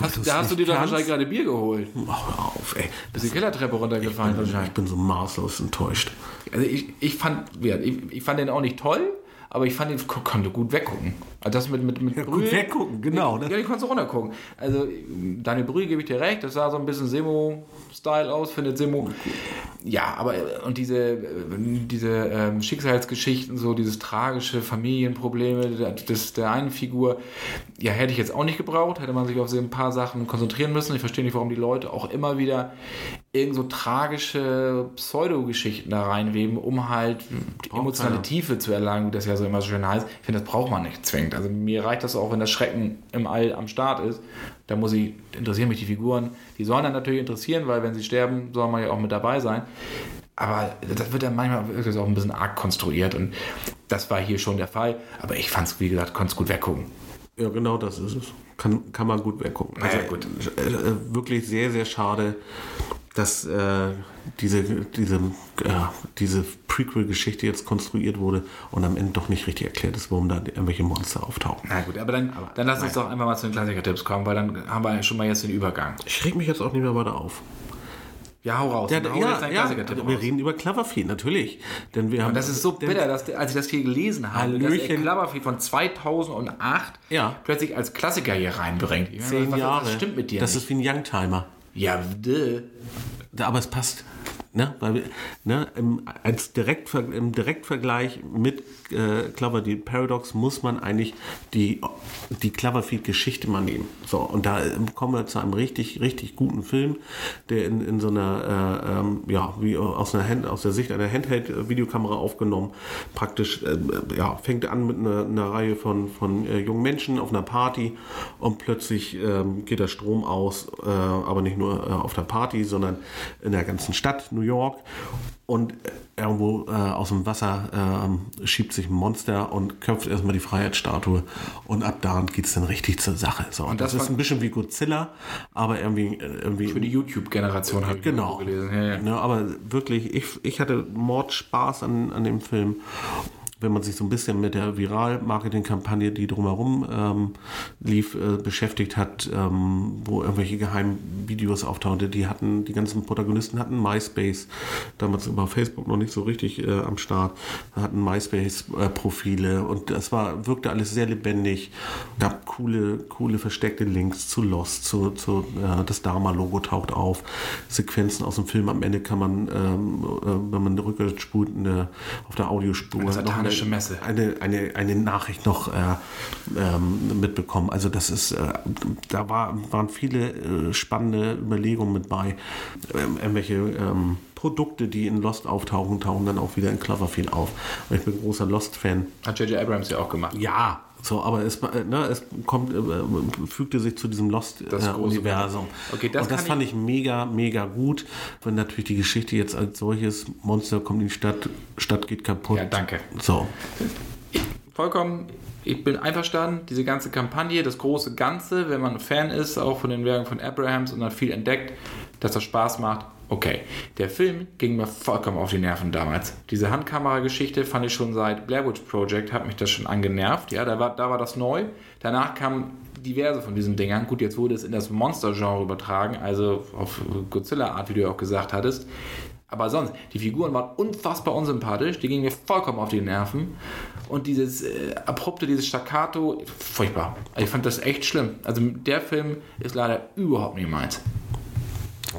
Hast, da hast du dir doch wahrscheinlich gerade Bier geholt. Ach, hör auf, ey. Bist die Kellertreppe runtergefallen Ich wahrscheinlich. bin so maßlos enttäuscht. Also ich, ich fand, ich, ich fand den auch nicht toll, aber ich fand ko- konnte gut weggucken. Also das mit mit mit Ja, gut weggucken, genau, ne? Ja, ich konnte so runtergucken. Also Daniel Brühl gebe ich dir recht, das sah so ein bisschen Semo-Style aus, findet Semo. Ja, aber äh, und diese äh, diese ähm, Schicksalsgeschichten, so dieses tragische Familienprobleme der, des, der einen Figur, ja, hätte ich jetzt auch nicht gebraucht. Hätte man sich auf so ein paar Sachen konzentrieren müssen. Ich verstehe nicht, warum die Leute auch immer wieder irgend so tragische Pseudogeschichten da reinweben, um halt die emotionale. Tiefe zu erlangen, wie das ja so immer so schön heißt. Ich finde, das braucht man nicht zwingend. Also mir reicht das auch, wenn das Schrecken im All am Start ist. Da muss ich, interessieren mich die Figuren. Die sollen dann natürlich interessieren, weil wenn sie sterben, soll man ja auch mit dabei sein. Aber das wird dann manchmal wirklich auch ein bisschen arg konstruiert und das war hier schon der Fall. Aber ich fand es, wie gesagt, konnte es gut weggucken. Ja, genau das ist es. Kann, kann man gut weggucken. Na ja, gut. äh, äh, wirklich sehr, sehr schade, dass äh, diese, diese, äh, diese Prequel-Geschichte jetzt konstruiert wurde und am Ende doch nicht richtig erklärt ist, warum da irgendwelche Monster auftauchen. Na gut, aber dann, dann lass uns doch einfach mal zu den Klassiker-Tipps kommen, weil dann haben wir schon mal jetzt den Übergang. Ich reg mich jetzt auch nicht mehr weiter auf. Ja, hau raus. Ja, Hau ja, ja Klassiker-Tipp wir reden über Cloverfield, natürlich. Denn wir haben, Und das ist so bitter, dass, der- als ich das hier gelesen habe, dass der Hallöchen. Cloverfield von 2008 Ja. plötzlich als Klassiker hier reinbringt. Ich meine, Zehn was, Jahre. Was stimmt mit dir Das nicht? ist wie ein Youngtimer. Ja, duh. Aber es passt. Ne? Weil, ne? Im, als Direktver Im Direktvergleich mit äh, Cloverfield Paradox muss man eigentlich die, die Cloverfield-Geschichte mal nehmen. So, und da ähm, kommen wir zu einem richtig, richtig guten Film, der in, in so einer, äh, ähm, ja, wie aus, einer Hand, aus der Sicht einer Handheld-Videokamera aufgenommen, praktisch, äh, ja, fängt an mit einer, einer Reihe von, von äh, jungen Menschen auf einer Party und plötzlich ähm, geht der Strom aus, äh, aber nicht nur äh, auf der Party, sondern in der ganzen Stadt, New York. Und äh, irgendwo äh, aus dem Wasser ähm, schiebt sich ein Monster und köpft erstmal die Freiheitsstatue. Und ab da geht es dann richtig zur Sache. So, und das, das ist ein bisschen wie Godzilla, aber irgendwie, äh, irgendwie Für die YouTube-Generation habe ich Genau. irgendwo gelesen. Ja, ja. Ne, aber wirklich, ich, ich hatte Mordspaß an, an dem Film. Wenn man sich so ein bisschen mit der Viral-Marketing-Kampagne, die drumherum ähm, lief, äh, beschäftigt hat, ähm, wo irgendwelche geheimen Videos auftauchten, die hatten, die ganzen Protagonisten hatten MySpace, damals über Facebook noch nicht so richtig äh, am Start, hatten MySpace-Profile und das war, wirkte alles sehr lebendig. Gab coole, coole versteckte Links zu Lost, zu, zu äh, das Dharma-Logo taucht auf, Sequenzen aus dem Film. Am Ende kann man, ähm, äh, wenn man rückwärts spult, eine, auf der Audiospur Eine satanische Messe. eine, eine, eine Nachricht noch äh, ähm, mitbekommen. Also das ist, äh, da war, waren viele äh, spannende Überlegungen mit bei. Ähm, irgendwelche ähm, Produkte, die in Lost auftauchen, tauchen dann auch wieder in Cloverfield auf. Und ich bin großer Lost-Fan. Hat J.J. Abrams ja auch gemacht. Ja, so, aber es, äh, ne, es kommt, äh, fügte sich zu diesem Lost-Universum. Okay, das Und das fand ich mega, mega gut. Wenn natürlich die Geschichte jetzt als solches, Monster kommt in die Stadt, Stadt geht kaputt. Ja, danke. So, Vollkommen, ich bin einverstanden. Diese ganze Kampagne, das große Ganze, wenn man Fan ist, auch von den Werken von Abrahams und hat viel entdeckt, dass das Spaß macht. Okay, der Film ging mir vollkommen auf die Nerven damals. Diese Handkamera-Geschichte fand ich schon seit Blair Witch Project, hat mich das schon angenervt. Ja, da war, da war das neu. Danach kamen diverse von diesen Dingern. Gut, jetzt wurde es in das Monster-Genre übertragen, also auf Godzilla-Art, wie du ja auch gesagt hattest. Aber sonst, die Figuren waren unfassbar unsympathisch, die gingen mir vollkommen auf die Nerven. Und dieses äh, abrupte, dieses Staccato, furchtbar. Ich fand das echt schlimm. Also der Film ist leider überhaupt nicht meins.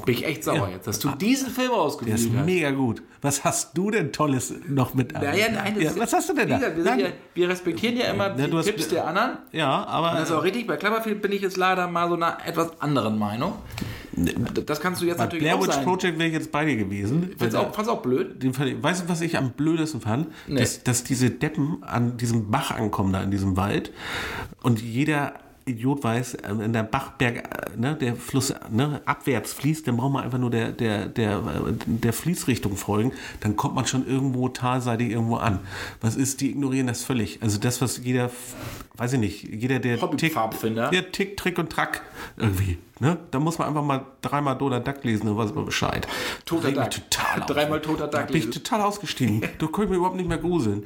Bin ich echt sauer Ja. jetzt, dass du diesen Film der ist ausgewählt hast. mega gut. Was hast du denn Tolles noch mit? Naja, nein, ja, ist- was hast du denn da? Wir, ja, wir respektieren ja immer die hast- Tipps der anderen. ja, aber Das ist auch richtig. Bei Cloverfield bin ich jetzt leider mal so einer etwas anderen Meinung. Das kannst du jetzt bei natürlich Blair auch Witch sein. Project wäre ich jetzt bei dir gewesen. Fand's auch, fand's auch blöd. Den weißt du, was ich am blödesten fand? Nee. Dass, dass diese Deppen an diesem Bach ankommen, da in diesem Wald und jeder Idiot weiß, äh, wenn der Bachberg, äh, ne, der Fluss ne, abwärts fließt, dann braucht man einfach nur der, der, der, äh, der Fließrichtung folgen, dann kommt man schon irgendwo talseitig irgendwo an. Was ist, die ignorieren das völlig. Also das, was jeder, weiß ich nicht, jeder, der Tick, der Tick, Trick und Track irgendwie, ne? Da muss man einfach mal dreimal Donald Duck lesen, dann weiß man Bescheid. Toter Duck. Total. Dreimal toter Da Duck bin ich total ausgestiegen. Du konntest mich überhaupt nicht mehr gruseln.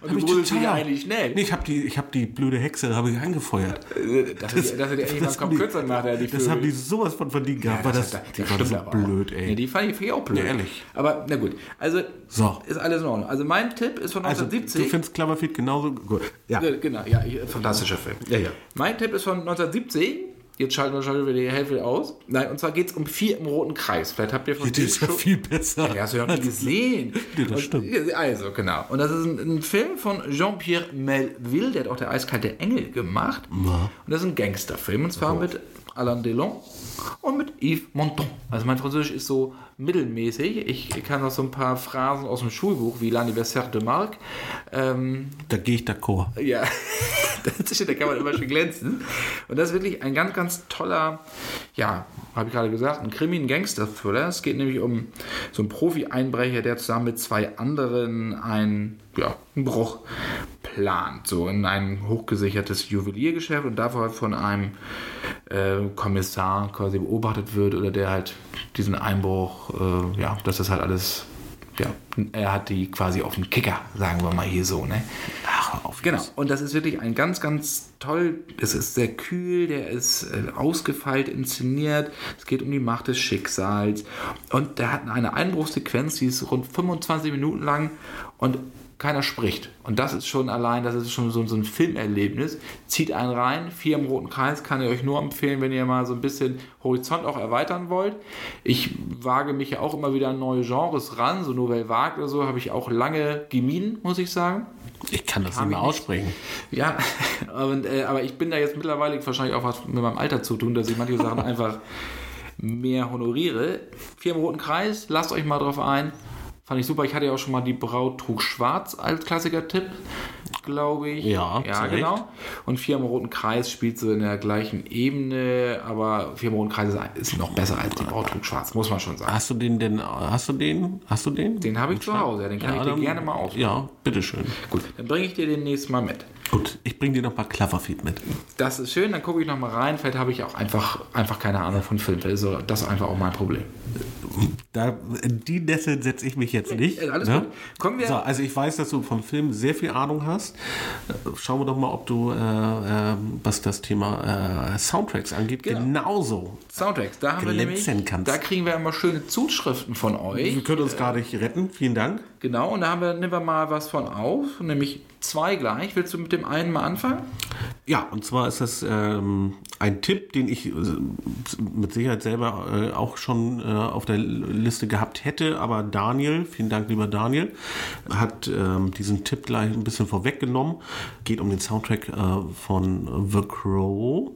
Und du gruselst dich eigentlich schnell. Nee, ich habe die, ich hab die blöde Hexe habe ich angefeuert. Äh, Dass er dass er dir endlich mal Das einen haben die- Kopf kürzer macht, er die Das haben die sowas von verdient gehabt, weil das, die waren so aber blöd, ey. Ja, die fand ich, fand ich auch blöd. Ja, ehrlich. Aber na gut, also So. ist alles in Ordnung. Also mein Tipp ist von also, du 1970. findest Cloverfield genauso gut. Ja. Ja, genau, ja, ich- fantastischer Film. Ja, ja. Mein Tipp ist von 1970. Jetzt schalten wir schon wieder die Hälfte aus. Nein, und zwar geht es um vier im roten Kreis. Vielleicht habt ihr von Die dem ist ja viel besser. Ja, hast du ja noch nie gesehen. Nee, das stimmt. Also, genau. Und das ist ein, ein Film von Jean-Pierre Melville, der hat auch der eiskalte Engel gemacht. Und das ist ein Gangsterfilm, und zwar mit Alain Delon und mit Yves Montand. Also mein Französisch ist so mittelmäßig. Ich, kann noch so ein paar Phrasen aus dem Schulbuch, wie L'anniversaire de Marc. Ähm, Da gehe ich d'accord. ja, da kann man immer schön glänzen. Und das ist wirklich ein ganz, ganz toller, ja, habe ich gerade gesagt, ein Krimi, ein Gangster-Thriller. Es geht nämlich um so einen Profi-Einbrecher, der zusammen mit zwei anderen einen, ja, einen Bruch plant, so in ein hochgesichertes Juweliergeschäft und davor von einem äh, Kommissar quasi beobachtet wird oder der halt diesen Einbruch, äh, ja, dass das halt alles, ja, er hat die quasi auf den Kicker, sagen wir mal hier so, ne? Ach, auf Genau, und das ist wirklich ein ganz, ganz toll. Es ist sehr kühl, der ist äh, ausgefeilt inszeniert. Es geht um die Macht des Schicksals. Und der hat eine Einbruchsequenz, die ist rund 25 Minuten lang und keiner spricht. Und das ist schon allein, das ist schon so, so ein Filmerlebnis. Zieht einen rein, vier im roten Kreis, kann ich euch nur empfehlen, wenn ihr mal so ein bisschen Horizont auch erweitern wollt. Ich wage mich ja auch immer wieder an neue Genres ran, so Nouvelle Vague oder so, habe ich auch lange gemieden, muss ich sagen. Ich kann das Hab nicht mehr aussprechen. Ja, und, äh, aber ich bin da jetzt mittlerweile wahrscheinlich auch was mit meinem Alter zu tun, dass ich manche Sachen einfach mehr honoriere. Vier im roten Kreis, lasst euch mal drauf ein. Fand ich super. Ich hatte ja auch schon mal die Braut trug schwarz als Klassiker-Tipp, glaube ich. Ja, ja genau. Und Vier im roten Kreis spielt so in der gleichen Ebene, aber Vier im roten Kreis ist, noch besser als die Braut trug schwarz, muss man schon sagen. Hast du den denn, hast du den, hast du den? Den habe ich zu Hause, den kann ich dir dann- gerne mal ausleihen. Ja, bitteschön. Gut, dann bringe ich dir den nächsten Mal mit. Gut, ich bringe dir noch mal Cloverfield mit. Das ist schön, dann gucke ich noch mal rein. Vielleicht habe ich auch einfach, einfach keine Ahnung von Film. Also das ist einfach auch mein Problem. Da, in die Nässe setze ich mich jetzt nicht. alles ne? gut. Kommen wir- So, also ich weiß, dass du vom Film sehr viel Ahnung hast. Äh, Schauen wir doch mal, ob du, äh, äh, was das Thema äh, Soundtracks angeht, Genau. genauso. Soundtracks, da haben wir nämlich, kannst. da kriegen wir immer schöne Zuschriften von euch. Wir können uns gar nicht retten. Vielen Dank. Genau, und da haben wir, nehmen wir mal was von auf, nämlich zwei gleich. Willst du mit dem einen mal anfangen? Ja, und zwar ist das ähm, ein Tipp, den ich äh, mit Sicherheit selber äh, auch schon äh, auf der Liste gehabt hätte, aber Daniel, vielen Dank lieber Daniel, hat ähm, diesen Tipp gleich ein bisschen vorweggenommen. Geht um den Soundtrack äh, von The Crow,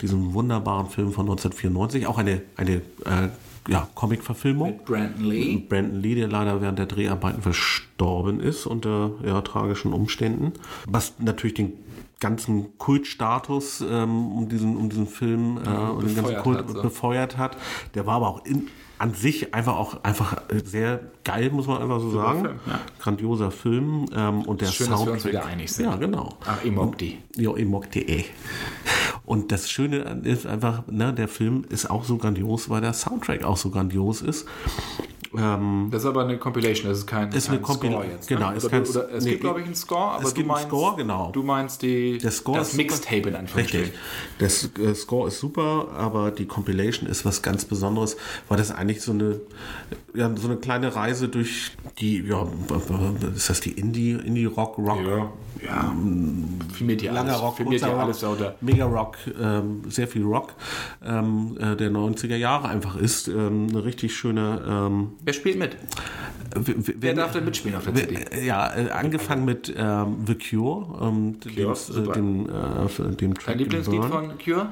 diesem wunderbaren Film von 1994, auch eine, eine äh, ja, Comic-Verfilmung. Brandon Lee. Brandon Lee, der leider während der Dreharbeiten verstorben ist unter ja, tragischen Umständen. Was natürlich den ganzen Kultstatus ähm, um, diesen, um diesen Film äh, und den ganzen Kult hat, so. befeuert hat. Der war aber auch in, an sich einfach auch einfach äh, sehr geil, muss man einfach so sagen. Film, ja. Grandioser Film. Ähm, und der Schön, dass wir uns Soundtrack. wieder einig sind. Ja, genau. Ach, Imogdi. Ja, Imog.de. Und das Schöne ist einfach, ne, der Film ist auch so grandios, weil der Soundtrack auch so grandios ist. Ähm, Das ist aber eine Compilation, das ist kein, Ist kein Score jetzt. genau, ne? ist oder, kein- oder, es nee, gibt, glaube ich, einen Score, aber es du gibt einen meinst, Score, genau. Du meinst die, Der Score das super. Mixtape in Anführungsstrichen. Richtig. Der äh, Score ist super, aber die Compilation ist was ganz Besonderes, weil das eigentlich so eine, ja, so eine kleine Reise durch die, ja, ist das die Indie, Indie-Rock, Rock, Ja, ja. Filmiert ja langer alles, Rock, kurzer alles Rock. Mega Rock, ähm, sehr viel Rock ähm, äh, der 90er Jahre einfach ist. Ähm, eine richtig schöne. Wer spielt mit? w- w- Wer darf denn mitspielen auf der CD? Ja, äh, angefangen mit ähm, The Cure, ähm, dem, super. äh, dem, äh, dem Track Dein Lieblingslied von Cure?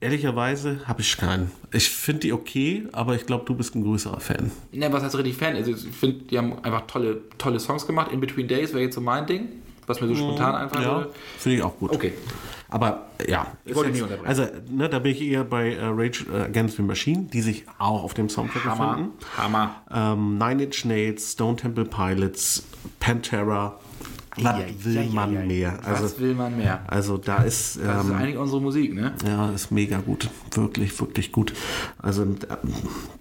Ehrlicherweise habe ich keinen. Ich finde die okay, aber ich glaube, du bist ein größerer Fan. Ne, was heißt richtig Fan? Also ich finde, die haben einfach tolle, tolle Songs gemacht. In Between Days wäre jetzt so mein Ding. was mir so spontan einfallen Ja, finde ich auch gut. Okay. Aber ja, ich wollte nicht unterbrechen. Also, ne, da bin ich eher bei äh, Rage Against the Machine, die sich auch auf dem Soundtrack Hammer. befinden. Hammer. Ähm, Nine Inch Nails, Stone Temple Pilots, Pantera. Was Ja, will ja, ja, man ja. mehr? Also, was will man mehr? also da ist, Das ist ähm, eigentlich unsere Musik, ne? ja, ist mega gut. Wirklich, wirklich gut. Also ähm,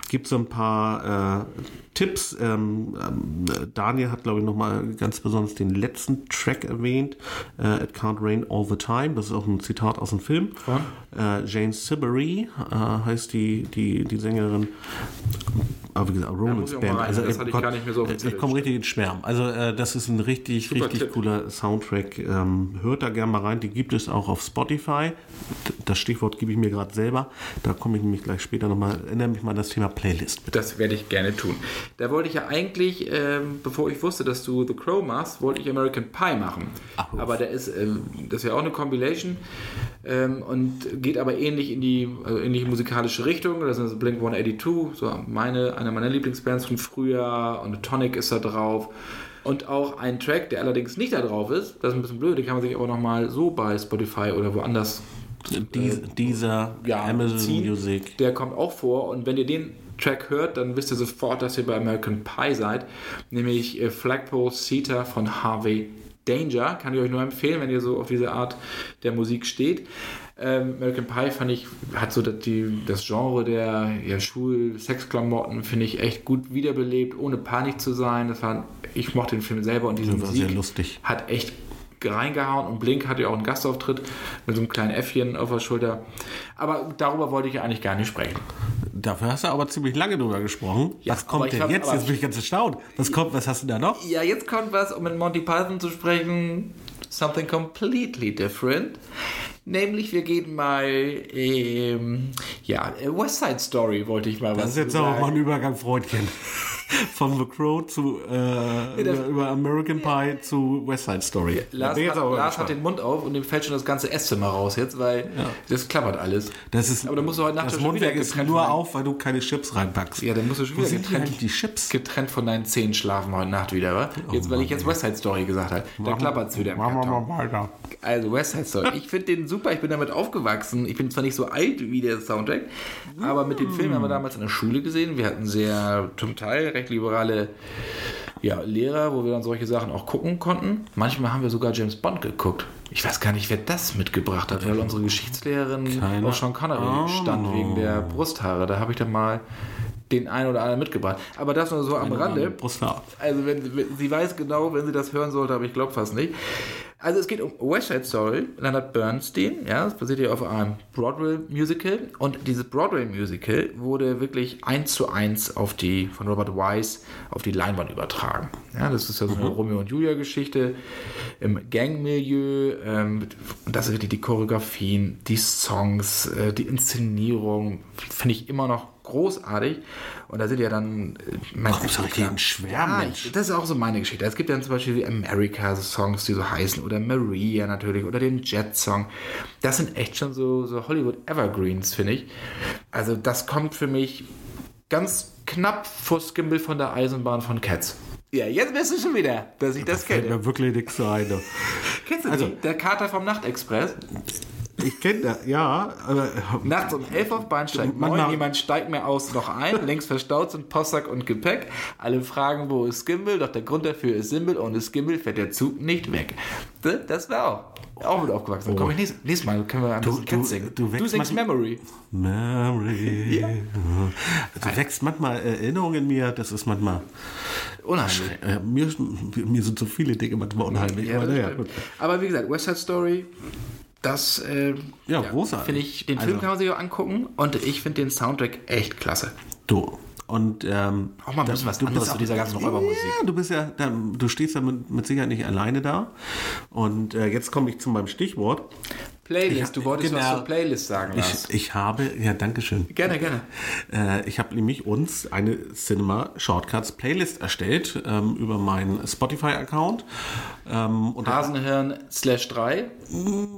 gibt so ein paar äh, Tipps. Ähm, ähm, Daniel hat, glaube ich, nochmal ganz besonders den letzten Track erwähnt. Äh, It Can't Rain All the Time. Das ist auch ein Zitat aus dem Film. Äh, Jane Siberry äh, heißt die, die, die Sängerin. Aber wie gesagt, auch mal Band. rein. Also, Das äh, hatte ich Gott, gar nicht mehr so äh, Ich komme richtig ins Schwärmen. Also äh, das ist ein richtig, Super richtig. Cooler Soundtrack. Ähm, hört da gerne mal rein. Die gibt es auch auf Spotify. Das Stichwort gebe ich mir gerade selber. Da komme ich nämlich gleich später nochmal, erinnere mich mal an das Thema Playlist. Das werde ich gerne tun. Da wollte ich ja eigentlich, ähm, bevor ich wusste, dass du The Crow machst, wollte ich American Pie machen. Ach, aber der ist, ähm, das ist ja auch eine Compilation ähm, und geht aber ähnlich in die also ähnliche musikalische Richtung. Das ist Blink 182, so meine, eine meiner Lieblingsbands von früher und Tonic ist da drauf. Und auch ein Track, der allerdings nicht da drauf ist, das ist ein bisschen blöd, den kann man sich aber nochmal so bei Spotify oder woanders Dies, dieser ja, Amazon ziehen. Music. Der kommt auch vor und wenn ihr den Track hört, dann wisst ihr sofort, dass ihr bei American Pie seid, nämlich äh, Flagpole Cedar von Harvey Danger. Kann ich euch nur empfehlen, wenn ihr so auf diese Art der Musik steht. Ähm, American Pie fand ich, hat so das, die, das Genre der ja, Schul-Sexklamotten, finde ich echt gut wiederbelebt, ohne Panik zu sein. Das war, ich mochte den Film selber und diese Ja, war Musik sehr lustig. hat echt reingehauen und Blink hatte ja auch einen Gastauftritt mit so einem kleinen Äffchen auf der Schulter. Aber darüber wollte ich eigentlich gar nicht sprechen. Dafür hast du aber ziemlich lange drüber gesprochen. Ja, was kommt denn hab- jetzt? Jetzt bin ich ganz erstaunt. Was kommt, was hast du da noch? Ja, jetzt kommt was, um mit Monty Python zu sprechen. Something completely different. Nämlich, wir gehen mal, ähm, ja, West Side Story wollte ich mal was Das ist jetzt aber sagen. mal ein Übergang, Freundchen. Von The Crow zu äh, das- über, American Pie zu West Side Story. Lars, hat, Lars hat den Mund auf und dem fällt schon das ganze Esszimmer raus jetzt, weil das klappert alles. das ist, Aber da musst du heute Nacht das Mundwerk ist nur von- auf, weil du keine Chips reinpackst. Ja, dann musst du schon Wo wieder getrennt, die Chips? getrennt von deinen Zähnen schlafen heute Nacht wieder, wa? Jetzt, weil ich jetzt West Side Story gesagt habe. Da klappert es wieder im Machen wir Karton. mal weiter. Also West Side Story. Ich finde den super. Ich bin damit aufgewachsen. Ich bin zwar nicht so alt wie der Soundtrack, aber mit dem Film haben wir damals in der Schule gesehen. Wir hatten sehr zum Teil recht liberale ja, Lehrer, wo wir dann solche Sachen auch gucken konnten. Manchmal haben wir sogar James Bond geguckt. Ich weiß gar nicht, wer das mitgebracht hat, weil unsere Geschichtslehrerin Keine auf Sean Connery stand wegen der Brusthaare. Da habe ich dann mal den einen oder anderen mitgebracht. Aber das nur so am Rande. Brusthaar. Also wenn, wenn, sie weiß genau, wenn sie das hören sollte, aber ich glaube fast nicht. Also es geht um West Side Story, Leonard Bernstein, ja, das basiert ja auf einem Broadway-Musical und dieses Broadway-Musical wurde wirklich eins zu eins auf die, von Robert Wise auf die Leinwand übertragen. Ja, das ist ja so eine Romeo und Julia-Geschichte im Gangmilieu ähm, und das ist wirklich die Choreografien, die Songs, äh, die Inszenierung, finde ich immer noch großartig und da sind ja dann äh, mein, Warum soll ich denn Ja, Mensch? das ist auch so meine Geschichte. Es gibt dann zum Beispiel die America-Songs, die so heißen, oder Maria natürlich, oder den Jet-Song. Das sind echt schon so, so Hollywood-Evergreens, finde ich. Also das kommt für mich ganz knapp vor Skimble von der Eisenbahn von Cats. Ja, jetzt weißt du schon wieder, dass ich das Fällt kenne. mir wirklich nichts ein. Kennst du Also- die? Der Kater vom Nachtexpress. Ich kenne das, ja. Aber, Nachts um 11 auf Bahnsteig 9, Manchmal- jemand steigt mir aus noch ein, längst verstaut sind Postsack und Gepäck. Alle fragen, wo ist Skimbel, doch der Grund dafür ist Simbel, ohne Skimbel fährt der Zug nicht weg. Das- war auch, auch mit aufgewachsen. Komm, ich nächstes, nächstes Mal können wir ein bisschen du- Cats singen. du wächst singst manchmal- Memory. Mary. Du wächst manchmal Erinnerungen in mir, das ist manchmal. Unheimlich. Äh, mir, mir sind so viele Dinge manchmal unheimlich. Ja, aber gut. Aber wie gesagt, West Side Story, das äh, Ja, großartig. Finde ich, den Film Also- kann man sich auch angucken und ich finde den Soundtrack echt klasse. Du. Und ähm, Auch mal ein bisschen was anderes bist zu dieser ganzen Räubermusik. Ja, du bist ja, da, du stehst ja mit, mit Sicherheit nicht alleine da. Und äh, jetzt komme ich zu meinem Stichwort. Playlist, du wolltest was genau. zur Playlist sagen. Ich, ich habe, ja, danke schön. Gerne, gerne. Äh, ich habe nämlich uns eine Cinema Shortcuts Playlist erstellt ähm, über meinen Spotify-Account. Ähm, Hasenhirn slash 3.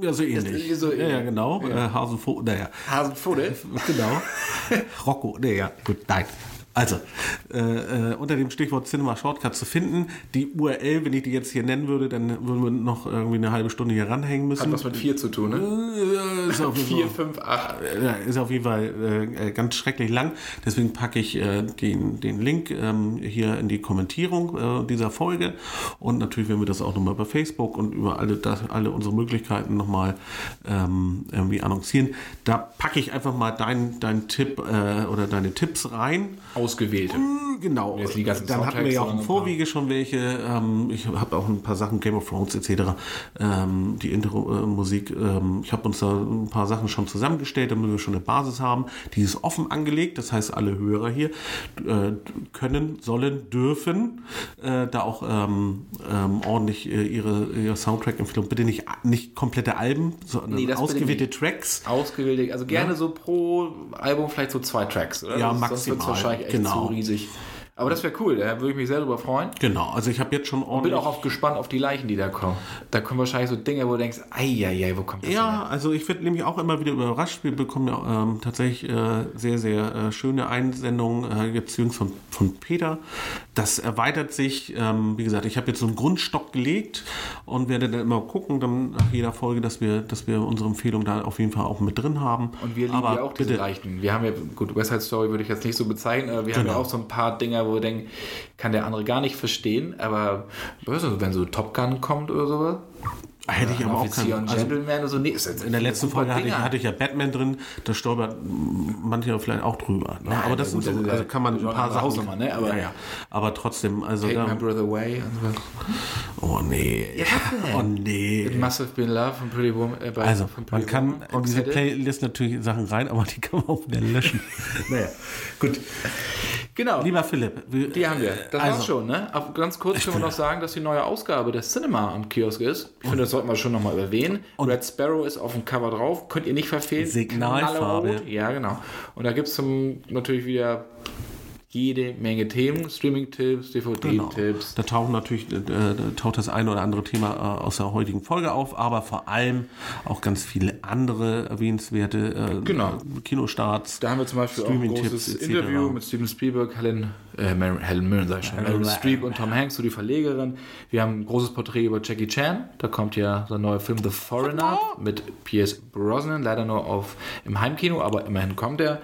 ja, so ähnlich. so ja, ja, genau. Äh, Hasenfo, naja, Hasenfuddel. genau. Rocco, naja, gut, nein. Also, äh, äh, unter dem Stichwort Cinema Shortcut zu finden. Die URL, wenn ich die jetzt hier nennen würde, dann würden wir noch irgendwie eine halbe Stunde hier ranhängen müssen. Hat was mit 4 zu tun, ne? Äh, ist, auf jeden 4, Fall, 5, 8. äh, ist auf jeden Fall äh, ganz schrecklich lang. Deswegen packe ich äh, den, den Link ähm, hier in die Kommentierung äh, dieser Folge. Und natürlich werden wir das auch nochmal bei Facebook und über alle, das, alle unsere Möglichkeiten nochmal ähm, irgendwie annoncieren. Da packe ich einfach mal deinen dein Tipp äh, oder deine Tipps rein. Ausgewählte. Genau. Die ganzen Dann hatten wir ja auch im Vorwege schon welche. Ähm, ich habe auch ein paar Sachen, Game of Thrones etc. Ähm, die Intro-Musik. ähm, ich habe uns da ein paar Sachen schon zusammengestellt, damit wir schon eine Basis haben. Die ist offen angelegt. Das heißt, alle Hörer hier äh, können, sollen, dürfen äh, da auch ordentlich äh, ihre, ihre Soundtrack-Empfehlung. Bitte nicht, nicht komplette Alben, sondern Nee, ausgewählte. Tracks. Ausgewählte, also gerne so pro Album vielleicht so zwei Tracks, oder? Ja, maximal, wahrscheinlich echt genau. zu riesig. Aber das wäre cool, da würde ich mich sehr drüber freuen. Genau, also ich habe jetzt schon Bin ordentlich. auch auf, gespannt auf die Leichen, die da kommen. Da kommen wahrscheinlich so Dinge, wo du denkst, ei, wo kommt das Ja, also ich werde nämlich auch immer wieder überrascht. Wir bekommen ja ähm, tatsächlich äh, sehr, sehr äh, schöne Einsendungen, äh, jetzt jüngst von, von Peter. Das erweitert sich. Ähm, wie gesagt, ich habe jetzt so einen Grundstock gelegt und werde dann immer gucken, dann nach jeder Folge, dass wir, dass wir unsere Empfehlung da auf jeden Fall auch mit drin haben. Und wir lieben Aber ja auch diese bitte, leichten. Wir haben ja, gut, West Side Story würde ich jetzt nicht so bezeichnen, aber wir haben ja Genau. auch so ein paar Dinger, wo wir denken, kann der andere gar nicht verstehen, aber wenn so Top Gun kommt oder sowas. hätte ich aber auch keinen. Also, Gentleman so. Nee, in der letzten Folge hatte ich, hatte ich ja Batman drin, da stolpert manche vielleicht auch drüber. Ne? aber das, gut, sind so, ja also kann man ein paar Sachen. Hausnummer, ne? Aber- ja, ja. aber trotzdem, also Take da, My Brother Away. Oh nee. Oh nee. It Must Have Been Love von Pretty Woman. Äh, Also, man kann in diese. Playlist natürlich Sachen rein, aber die kann man auch wieder löschen. naja, gut. Genau. Lieber Philipp, wir- Die haben wir. Das also, war's schon, ne? Aber ganz kurz können wir noch sagen, dass die neue Ausgabe des Cinema am Kiosk ist. Ich finde, das sollten wir schon nochmal erwähnen. Red Sparrow ist auf dem Cover drauf. Könnt ihr nicht verfehlen. Signalfarbe. Ja, genau. Und da gibt es natürlich wieder jede Menge Themen. Streaming-Tipps, Genau. DVD-Tipps. Da taucht natürlich äh, da taucht das eine oder andere Thema äh, aus der heutigen Folge auf, aber vor allem auch ganz viele andere erwähnenswerte äh, Genau. Kinostarts. Da haben wir zum Beispiel auch ein großes. Interview mit Steven Spielberg, Helen, äh, Mar Helen Mirren, sag ich schon, Meryl Streep und Tom Hanks, so die Verlegerin. Wir haben ein großes Porträt über Jackie Chan. Da kommt ja sein neuer Film The Foreigner mit Pierce Brosnan, leider nur auf, im Heimkino, aber immerhin kommt er.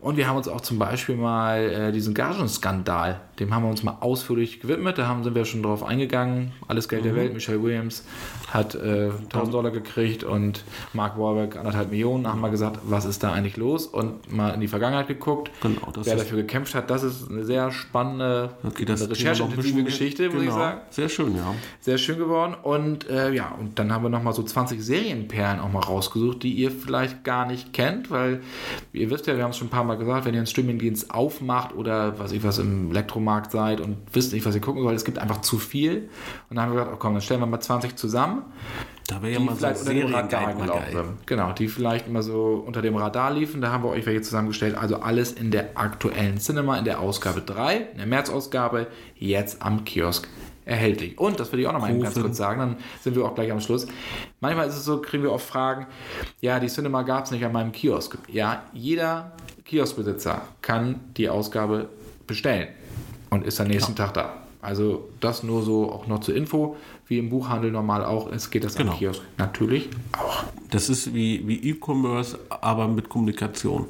Und wir haben uns auch zum Beispiel mal äh, diesen Gagenskandal, dem haben wir uns mal ausführlich gewidmet. Da haben, sind wir schon drauf eingegangen. Alles Geld der Welt. Michelle Williams hat äh, 1000 Dollar gekriegt und Mark Wahlberg anderthalb Millionen. Da haben wir gesagt, was ist da eigentlich los? Und mal in die Vergangenheit geguckt. Genau, wer dafür gekämpft hat. Das ist eine sehr spannende, Okay, rechercheintensive Geschichte, muss ich genau. sagen. Sehr schön, ja. Sehr schön geworden. Und äh, ja, und dann haben wir nochmal so 20 Serienperlen auch mal rausgesucht, die ihr vielleicht gar nicht kennt, weil ihr wisst ja, wir haben es schon ein paar Mal gesagt, wenn ihr einen Streamingdienst aufmacht oder was ich was im Elektromarkt seid und wisst nicht, was ihr gucken sollt, es gibt einfach zu viel. Und dann haben wir gesagt, oh komm, dann stellen wir mal 20 zusammen Da wäre ja mal so vielleicht unter dem Radar gelaufen sind. Genau, die vielleicht immer so unter dem Radar liefen. Da haben wir euch welche zusammengestellt. Also alles in der aktuellen Cinema, in der Ausgabe 3, in der März-Ausgabe, jetzt am Kiosk erhältlich. Und, das will ich auch noch mal ganz kurz sagen, dann sind wir auch gleich am Schluss. Manchmal ist es so, kriegen wir oft Fragen, ja, die Cinema gab es nicht an meinem Kiosk. Ja, jeder Kioskbesitzer kann die Ausgabe bestellen und ist am nächsten Tag da. Also das nur so auch noch zur Info, wie im Buchhandel normal auch ist, geht das Genau. am Kiosk natürlich auch. Das ist wie, wie E-Commerce, aber mit Kommunikation.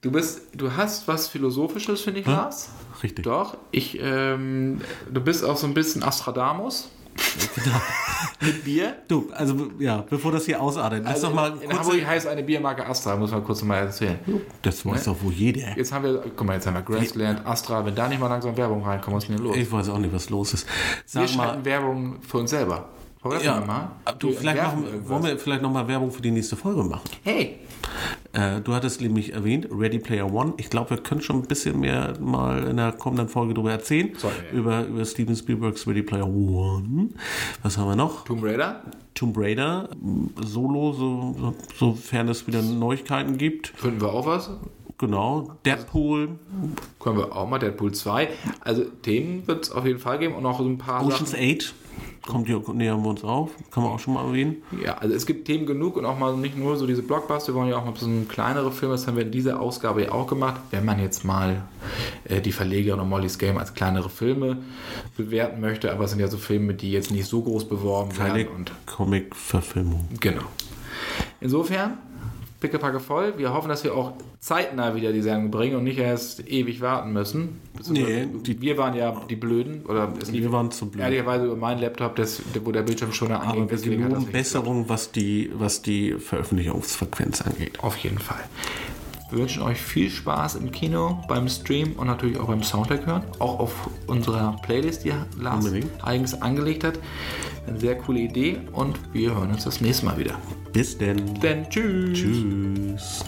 Du bist, du hast was Philosophisches, finde ich, Lars. Richtig. Doch, ich, ähm, du bist auch so ein bisschen Astradamus. Mit Bier. Du, also ja, bevor das hier ausartet, lass doch mal Also in. Hamburg heißt eine Biermarke Astra, muss man kurz mal erzählen. Das weiß doch wohl jeder. Jetzt haben wir, guck mal, jetzt haben wir Graceland, Astra, wenn da nicht mal langsam Werbung reinkommt, was ist denn los? Ich weiß auch nicht, was los ist. wir Sag mal, schalten Werbung für uns selber. Wir ja, mal. du, Wir vielleicht machen, wollen wir vielleicht noch mal Werbung für die nächste Folge machen. Hey, Äh, du hattest nämlich erwähnt, Ready Player One. Ich glaube, wir können schon ein bisschen mehr mal in der kommenden Folge darüber erzählen. Wir. Über, über Steven Spielbergs Ready Player One. Was haben wir noch? Tomb Raider, Tomb Raider, Solo, so, so, sofern es wieder Neuigkeiten gibt. finden wir auch was. Genau. Deadpool, Können wir auch mal, Deadpool 2. Also Themen wird es auf jeden Fall geben und auch so ein paar Ocean's Sachen. 8. kommt hier, nähern wir uns auf. Kann man auch schon mal erwähnen. Ja, also es gibt Themen genug und auch mal nicht nur so diese Blockbuster, wir wollen ja auch mal so ein kleinere Filme, das haben wir in dieser Ausgabe ja auch gemacht. Wenn man jetzt mal äh, die Verlegerin und Molly's Game als kleinere Filme bewerten möchte, aber es sind ja so Filme, die jetzt nicht so groß beworben Keine werden. Und Comic-Verfilmung. genau. Insofern, pickepacke voll. Wir hoffen, dass wir auch zeitnah wieder die Sendung bringen und nicht erst ewig warten müssen. Nee, die- wir waren ja die Blöden. Oder Wir waren zu blöd. Ehrlicherweise über meinen Laptop, das, wo der Bildschirm schon anging. Aber wir geloben Besserung, was die, was die Veröffentlichungsfrequenz angeht. Auf jeden Fall. Wir wünschen euch viel Spaß im Kino, beim Stream und natürlich auch beim Soundtrack hören. Auch auf unserer Playlist, die Lars Unbedingt. eigens angelegt hat. Eine sehr coole Idee und wir hören uns das nächste Mal wieder. Bis denn. Denn tschüss. Tschüss.